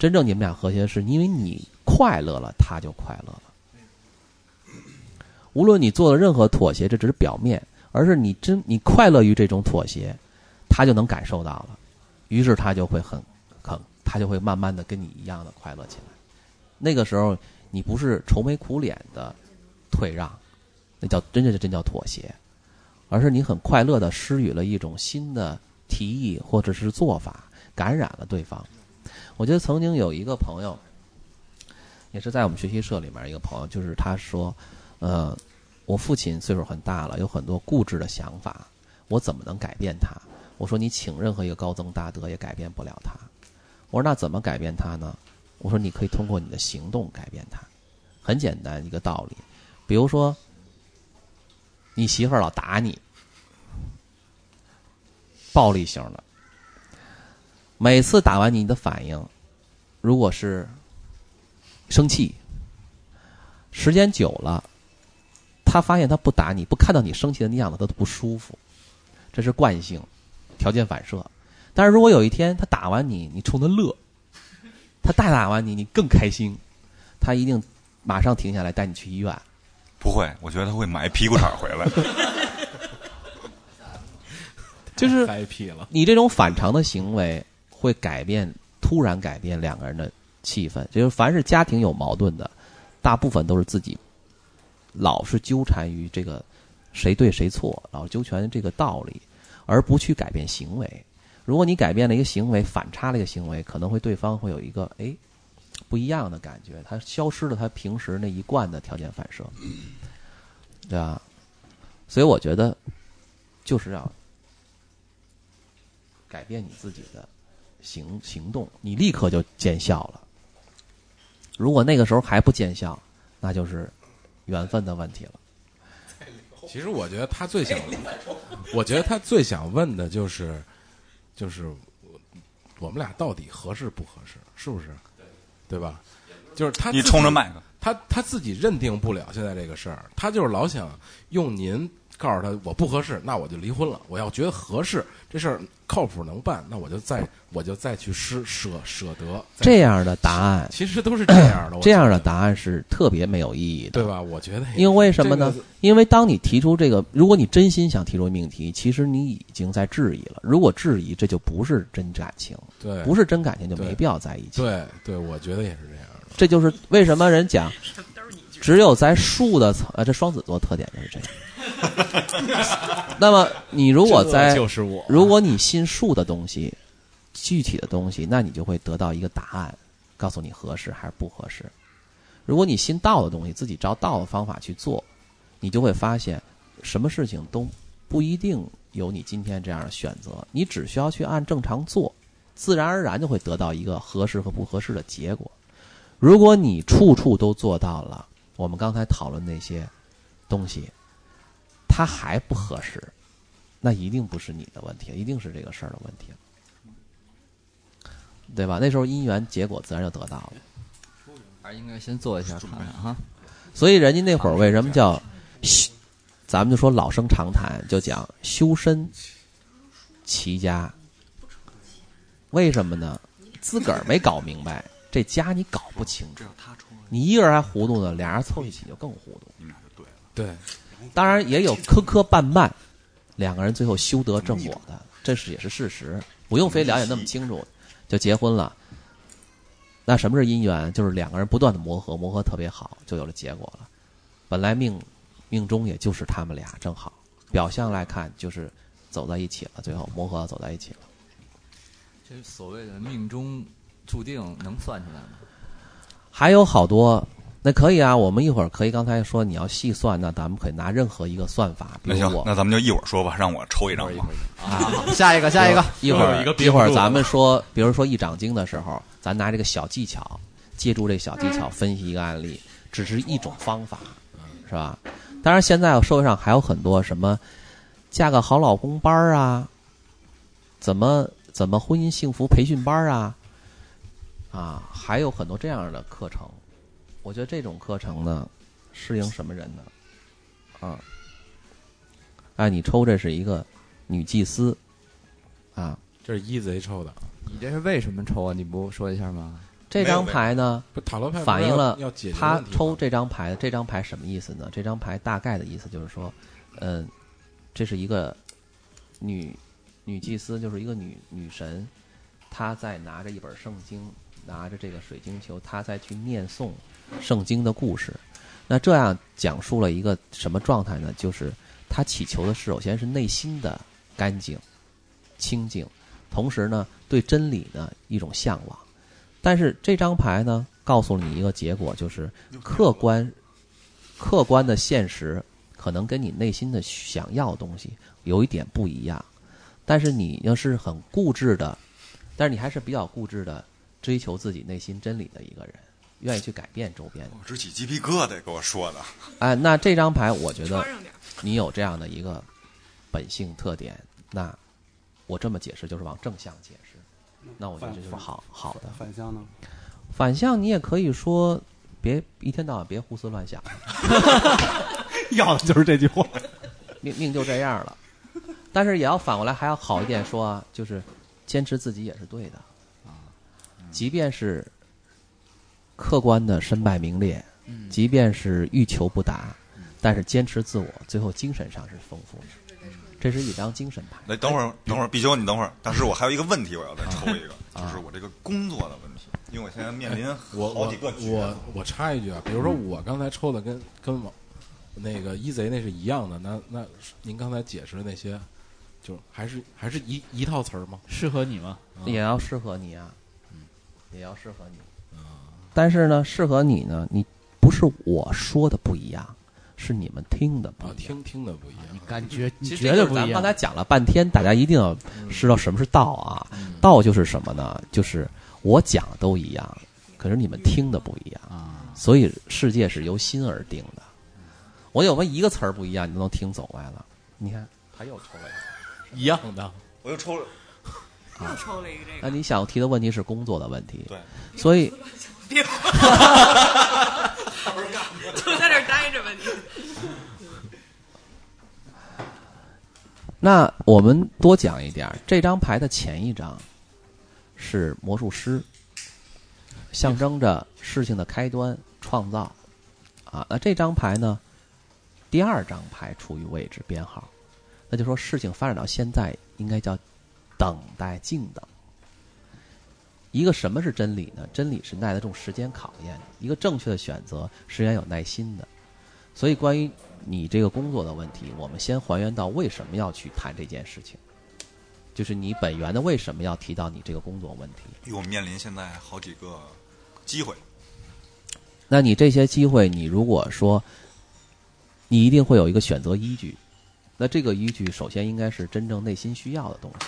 真正你们俩和谐是因为你快乐了，他就快乐了。无论你做了任何妥协，这只是表面，而是你真你快乐于这种妥协，他就能感受到了，于是他就会很很，他就会慢慢的跟你一样的快乐起来。那个时候，你不是愁眉苦脸的退让，那叫真正真叫妥协，而是你很快乐的施予了一种新的提议或者是做法，感染了对方。我觉得曾经有一个朋友，也是在我们学习社里面一个朋友，就是他说，呃，我父亲岁数很大了，有很多固执的想法，我怎么能改变他？我说你请任何一个高僧大德也改变不了他。我说那怎么改变他呢？我说你可以通过你的行动改变他，很简单一个道理，比如说，你媳妇儿老打你，暴力型的，每次打完你，你的反应如果是生气，时间久了，他发现他不打你，不看到你生气的那样子，他都不舒服，这是惯性，条件反射。但是如果有一天他打完你，你冲他乐，他大打完你，你更开心，他一定马上停下来带你去医院。不会，我觉得他会买屁股衩回来。*laughs* 就是你这种反常的行为会改变，突然改变两个人的气氛。就是凡是家庭有矛盾的，大部分都是自己老是纠缠于这个谁对谁错，老纠缠这个道理，而不去改变行为。如果你改变了一个行为，反差了一个行为，可能会对方会有一个哎不一样的感觉，他消失了他平时那一贯的条件反射，对吧？所以我觉得就是要改变你自己的行行动，你立刻就见效了。如果那个时候还不见效，那就是缘分的问题了。其实我觉得他最想，我觉得他最想问的就是，就是我们俩到底合适不合适，是不是？对吧？就是他你冲着麦克，他他自己认定不了现在这个事儿，他就是老想用您告诉他我不合适，那我就离婚了。我要觉得合适，这事儿靠谱能办，那我就再我就再去施舍舍得。这样的答案，其实都是这样的，这样的答案是特别没有意义的，对？吧？我觉得因为什么呢这个？因为当你提出这个，如果你真心想提出命题，其实你已经在质疑了。如果质疑，这就不是真感情，对，不是真感情就没必要在一起。对对，我觉得也是这样的。这就是为什么人讲，只有在树的层，呃，这双子座特点就是这样。*laughs* 那么你如果在 *laughs* 就是我，如果你信术的东西，具体的东西，那你就会得到一个答案，告诉你合适还是不合适。如果你信道的东西，自己照道的方法去做，你就会发现，什么事情都不一定有你今天这样的选择，你只需要去按正常做，自然而然就会得到一个合适和不合适的结果。如果你处处都做到了我们刚才讨论那些东西，它还不合适，那一定不是你的问题，一定是这个事儿的问题，对吧？那时候因缘结果自然就得到了。还应该先做一下看看哈。所以人家那会儿为什么叫修？咱们就说老生常谈，就讲修身齐家。为什么呢？自个儿没搞明白，这家你搞不清楚。你一个人还糊涂呢，俩人凑一起就更糊涂。你们俩就对了。对，当然也有磕磕绊绊，两个人最后修得正果的，这是也是事实，不用非了解那么清楚就结婚了。那什么是姻缘？就是两个人不断的磨合，磨合特别好，就有了结果了。本来命命中也就是他们俩正好，表象来看就是走在一起了，最后磨合走在一起了。这所谓的命中注定能算出来吗？还有好多，那可以啊，我们一会儿可以刚才说你要细算，那咱们可以拿任何一个算法，那行我，那咱们就一会儿说吧，让我抽一张吧。啊，下一个，下一个，一会儿一会儿咱们说，比如说一掌经的时候，咱拿这个小技巧，借助这小技巧分析一个案例，只是一种方法，是吧？当然，现在社会上还有很多什么嫁个好老公班儿啊，怎么怎么婚姻幸福培训班儿啊，啊，还有很多这样的课程。我觉得这种课程呢，适应什么人呢？啊，哎，你抽这是一个女祭司，啊，这是一贼抽的，你这是为什么抽啊？你不说一下吗？这张牌呢，不塔罗牌反映了他抽这张牌，这张牌什么意思呢？这张牌大概的意思就是说，嗯，这是一个女女祭司，就是一个女女神，她在拿着一本圣经，拿着这个水晶球，她在去念诵圣经的故事。那这样讲述了一个什么状态呢？就是他祈求的是，首先是内心的干净、清净，同时呢，对真理呢一种向往。但是这张牌呢，告诉你一个结果，就是客观、客观的现实可能跟你内心的想要的东西有一点不一样。但是你要是很固执的，但是你还是比较固执的追求自己内心真理的一个人，愿意去改变周边。我直起鸡皮疙瘩，给我说的。哎，那这张牌我觉得。你有这样的一个本性特点，那我这么解释就是往正向解释。那我觉得这就是好好的。反向呢？反向你也可以说，别一天到晚别胡思乱想，*laughs* 要的就是这句话。*laughs* 命命就这样了。但是也要反过来还要好一点说啊，就是坚持自己也是对的啊，即便是客观的身败名裂，即便是欲求不达，但是坚持自我，最后精神上是丰富的。这是一张精神牌。来，等会儿，等会儿，毕修，你等会儿。但是我还有一个问题，我要再抽一个，就是我这个工作的问题，因为我现在面临我好几个局我我插一句啊，比如说我刚才抽的跟跟网那个一贼那是一样的，那那您刚才解释的那些，就还是还是一一套词儿吗？适合你吗？也要适合你啊，嗯也要适合你。但是呢，适合你呢，你不是我说的不一样，是你们听的不啊，一样。听听的不一样。感觉你其实觉得不一样这就是咱们刚。才讲了半天，大家一定要知道什么是道啊。道就是什么呢？就是我讲的都一样，可是你们听的不一样，啊，所以世界是由心而定的。我有没有一个词儿不一样，你都能听走歪了？你看，他又抽了一个。一样的。我又抽了，又抽了一个这那个，你想提的问题是工作的问题，对，所以别，*laughs* 就在这儿待着吧你。那我们多讲一点，这张牌的前一张是魔术师，象征着事情的开端、创造。啊，那这张牌呢，第二张牌处于位置编号，那就说事情发展到现在应该叫等待、静等。一个什么是真理呢？真理是耐得住时间考验的，一个正确的选择是要有耐心的。所以，关于你这个工作的问题，我们先还原到为什么要去谈这件事情，就是你本源的为什么要提到你这个工作问题。因为我们面临现在好几个机会，那你这些机会，你如果说你一定会有一个选择依据，那这个依据首先应该是真正内心需要的东西。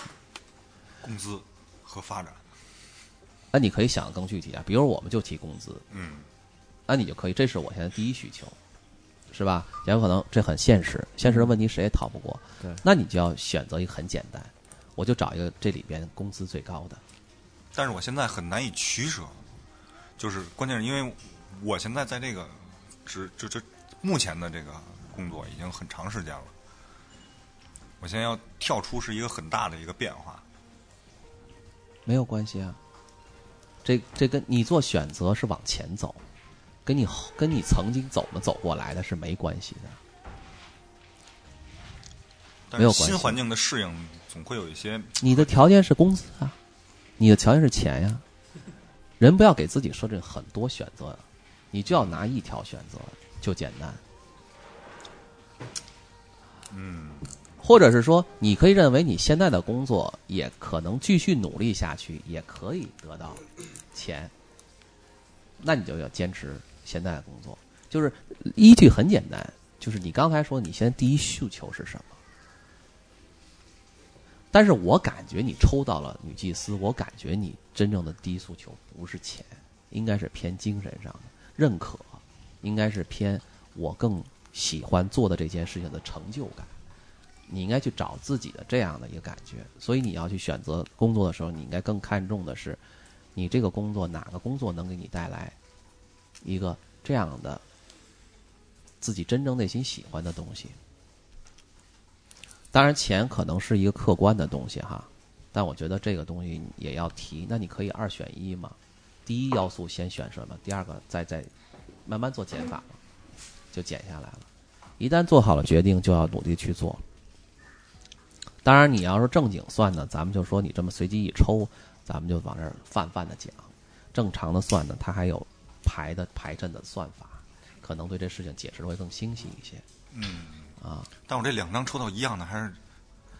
工资和发展，那你可以想得更具体啊，比如我们就提工资，嗯，那你就可以，这是我现在第一需求，是吧？也有可能这很现实，现实的问题谁也逃不过。对那你就要选择一个很简单，我就找一个这里边工资最高的。但是我现在很难以取舍，就是关键是因为我现在在这个职就就目前的这个工作已经很长时间了，我现在要跳出是一个很大的一个变化，没有关系啊。这这跟你做选择是往前走，跟你跟你曾经怎么走过来的是没关系的。没有关系新环境的适应总会有一些你的条件是工资啊，你的条件是钱呀。人不要给自己设置很多选择，你就要拿一条选择，就简单。嗯或者是说，你可以认为你现在的工作也可能继续努力下去，也可以得到钱，那你就要坚持现在的工作。就是依据很简单，就是你刚才说你现在第一诉求是什么？但是我感觉你抽到了女祭司，我感觉你真正的第一诉求不是钱，应该是偏精神上的认可，应该是偏我更喜欢做的这件事情的成就感。你应该去找自己的这样的一个感觉，所以你要去选择工作的时候，你应该更看重的是，你这个工作哪个工作能给你带来一个这样的自己真正内心喜欢的东西。当然，钱可能是一个客观的东西哈，但我觉得这个东西也要提。那你可以二选一嘛，第一要素先选什么，第二个再再慢慢做减法嘛，就减下来了。一旦做好了决定，就要努力去做。当然，你要是正经算呢，咱们就说你这么随机一抽，咱们就往这儿泛泛的讲。正常的算呢，它还有排的排阵的算法，可能对这事情解释的会更清晰一些。嗯啊，但我这两张抽到一样的，还是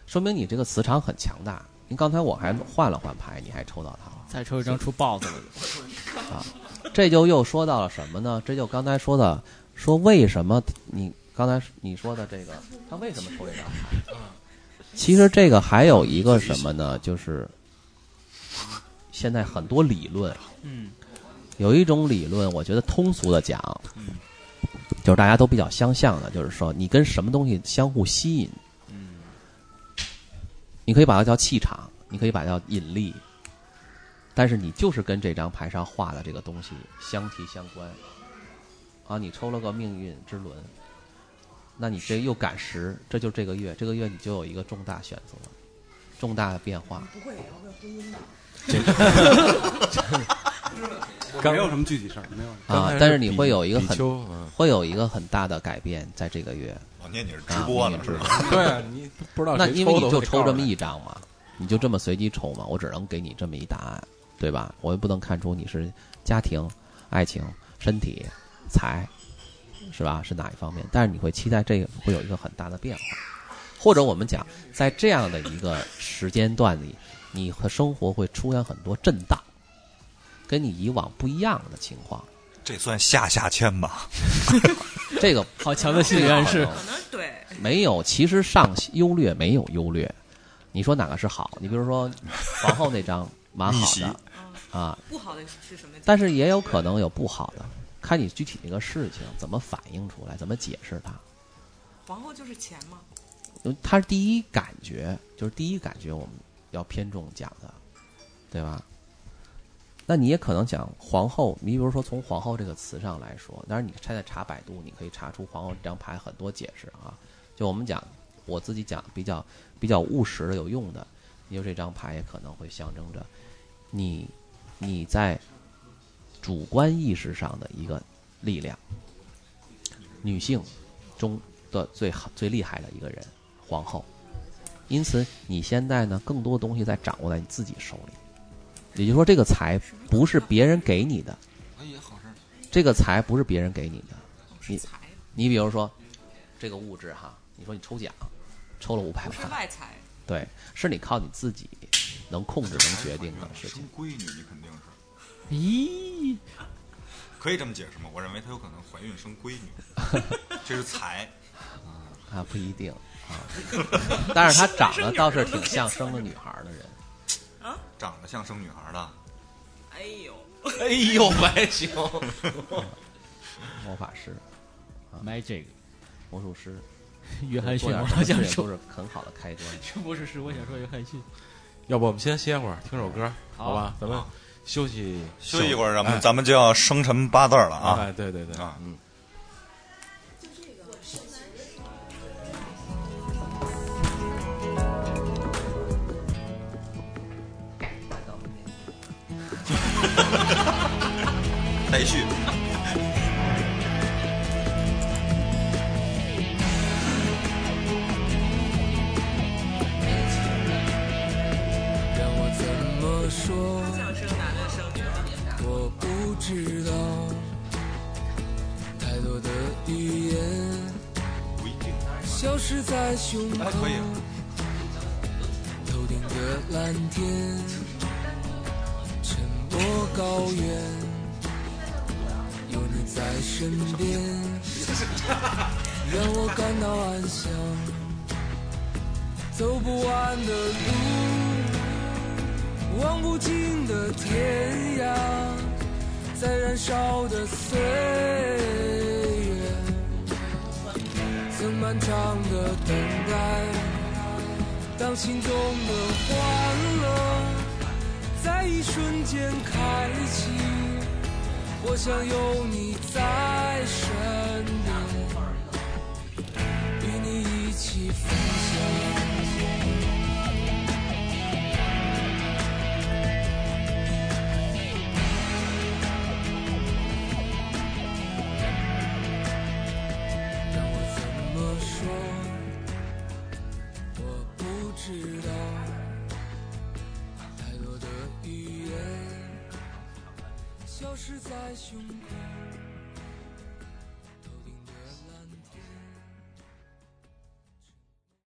说明你这个磁场很强大。您刚才我还换了换牌，你还抽到它了。再抽一张出 BOSS 了，这就又说到了什么呢？这就刚才说的，说为什么你刚才你说的这个，他为什么抽这张牌？其实这个还有一个什么呢？就是现在很多理论，嗯，有一种理论，我觉得通俗的讲，嗯，就是大家都比较相像的，就是说你跟什么东西相互吸引，嗯，你可以把它叫气场，你可以把它叫引力，但是你就是跟这张牌上画的这个东西相提相关。啊，你抽了个命运之轮，那你这又赶时，这就这个月，这个月你就有一个重大选择，重大的变化。不会聊聊婚姻吧？*laughs* 没有什么具体事儿，没有。啊，但是你会有一个很会有一个很大的改变，在这个月。我念你是直啊播呢，命运之是吧？*laughs* 轮对啊，你不知道谁那因为你的就抽这么一张嘛，你就这么随机抽嘛，我只能给你这么一答案，对吧？我又不能看出你是家庭、爱情、身体、财，是吧？是哪一方面？但是你会期待这个会有一个很大的变化，或者我们讲，在这样的一个时间段里，你和生活会出现很多震荡，跟你以往不一样的情况。这算下下签吧？*laughs* 这个好强的心理暗示可能对，没有，其实上优劣没有优劣。你说哪个是好？你比如说皇后那张蛮好的啊，不好的是什么？但是也有可能有不好的，看你具体那个事情怎么反映出来，怎么解释它。皇后就是钱吗？它是第一感觉，就是第一感觉我们要偏重讲的，对吧？那你也可能讲皇后，你比如说从皇后这个词上来说，当然你现在查百度，你可以查出皇后这张牌很多解释啊。就我们讲，我自己讲比较比较务实的有用的，因为这张牌也可能会象征着你你在主观意识上的一个力量，女性中的最好最厉害的一个人，皇后。因此，你现在呢，更多东西在掌握在你自己手里。也就是说，这个财不是别人给你的。这个财不是别人给你的。你，你比如说，这个物质哈，你说你抽奖，抽了五百万是万，外财。对，是你靠你自己能控制、能决定的事生情。闺女，你肯定是咦，可以这么解释吗？我认为她有可能怀孕生闺女，*laughs* 这是财。啊，不一定啊，但是她长得倒是挺像生了女孩儿的人。*laughs* 啊？长得像生女孩的，哎呦，哎呦，白熊，魔法师、magic，魔术师，约翰逊，我想说，是很好的开端。*laughs* 这不是是我想说约翰逊。要不我们先歇会儿，听首歌，好好吧？咱们休息休息一会儿，咱们哎咱们就要生辰八字了啊！哎，对对对啊嗯。*laughs* 待续。知道，太多的语言，消失在胸口，，头顶的蓝天，沉默高原，有你在身边，让我感到安详。走不完的路，望不尽的天涯，在燃烧的岁月，曾漫长的等待。当心中的欢乐在一瞬间开启，我想有你在身边，与你一起分享。在胸口。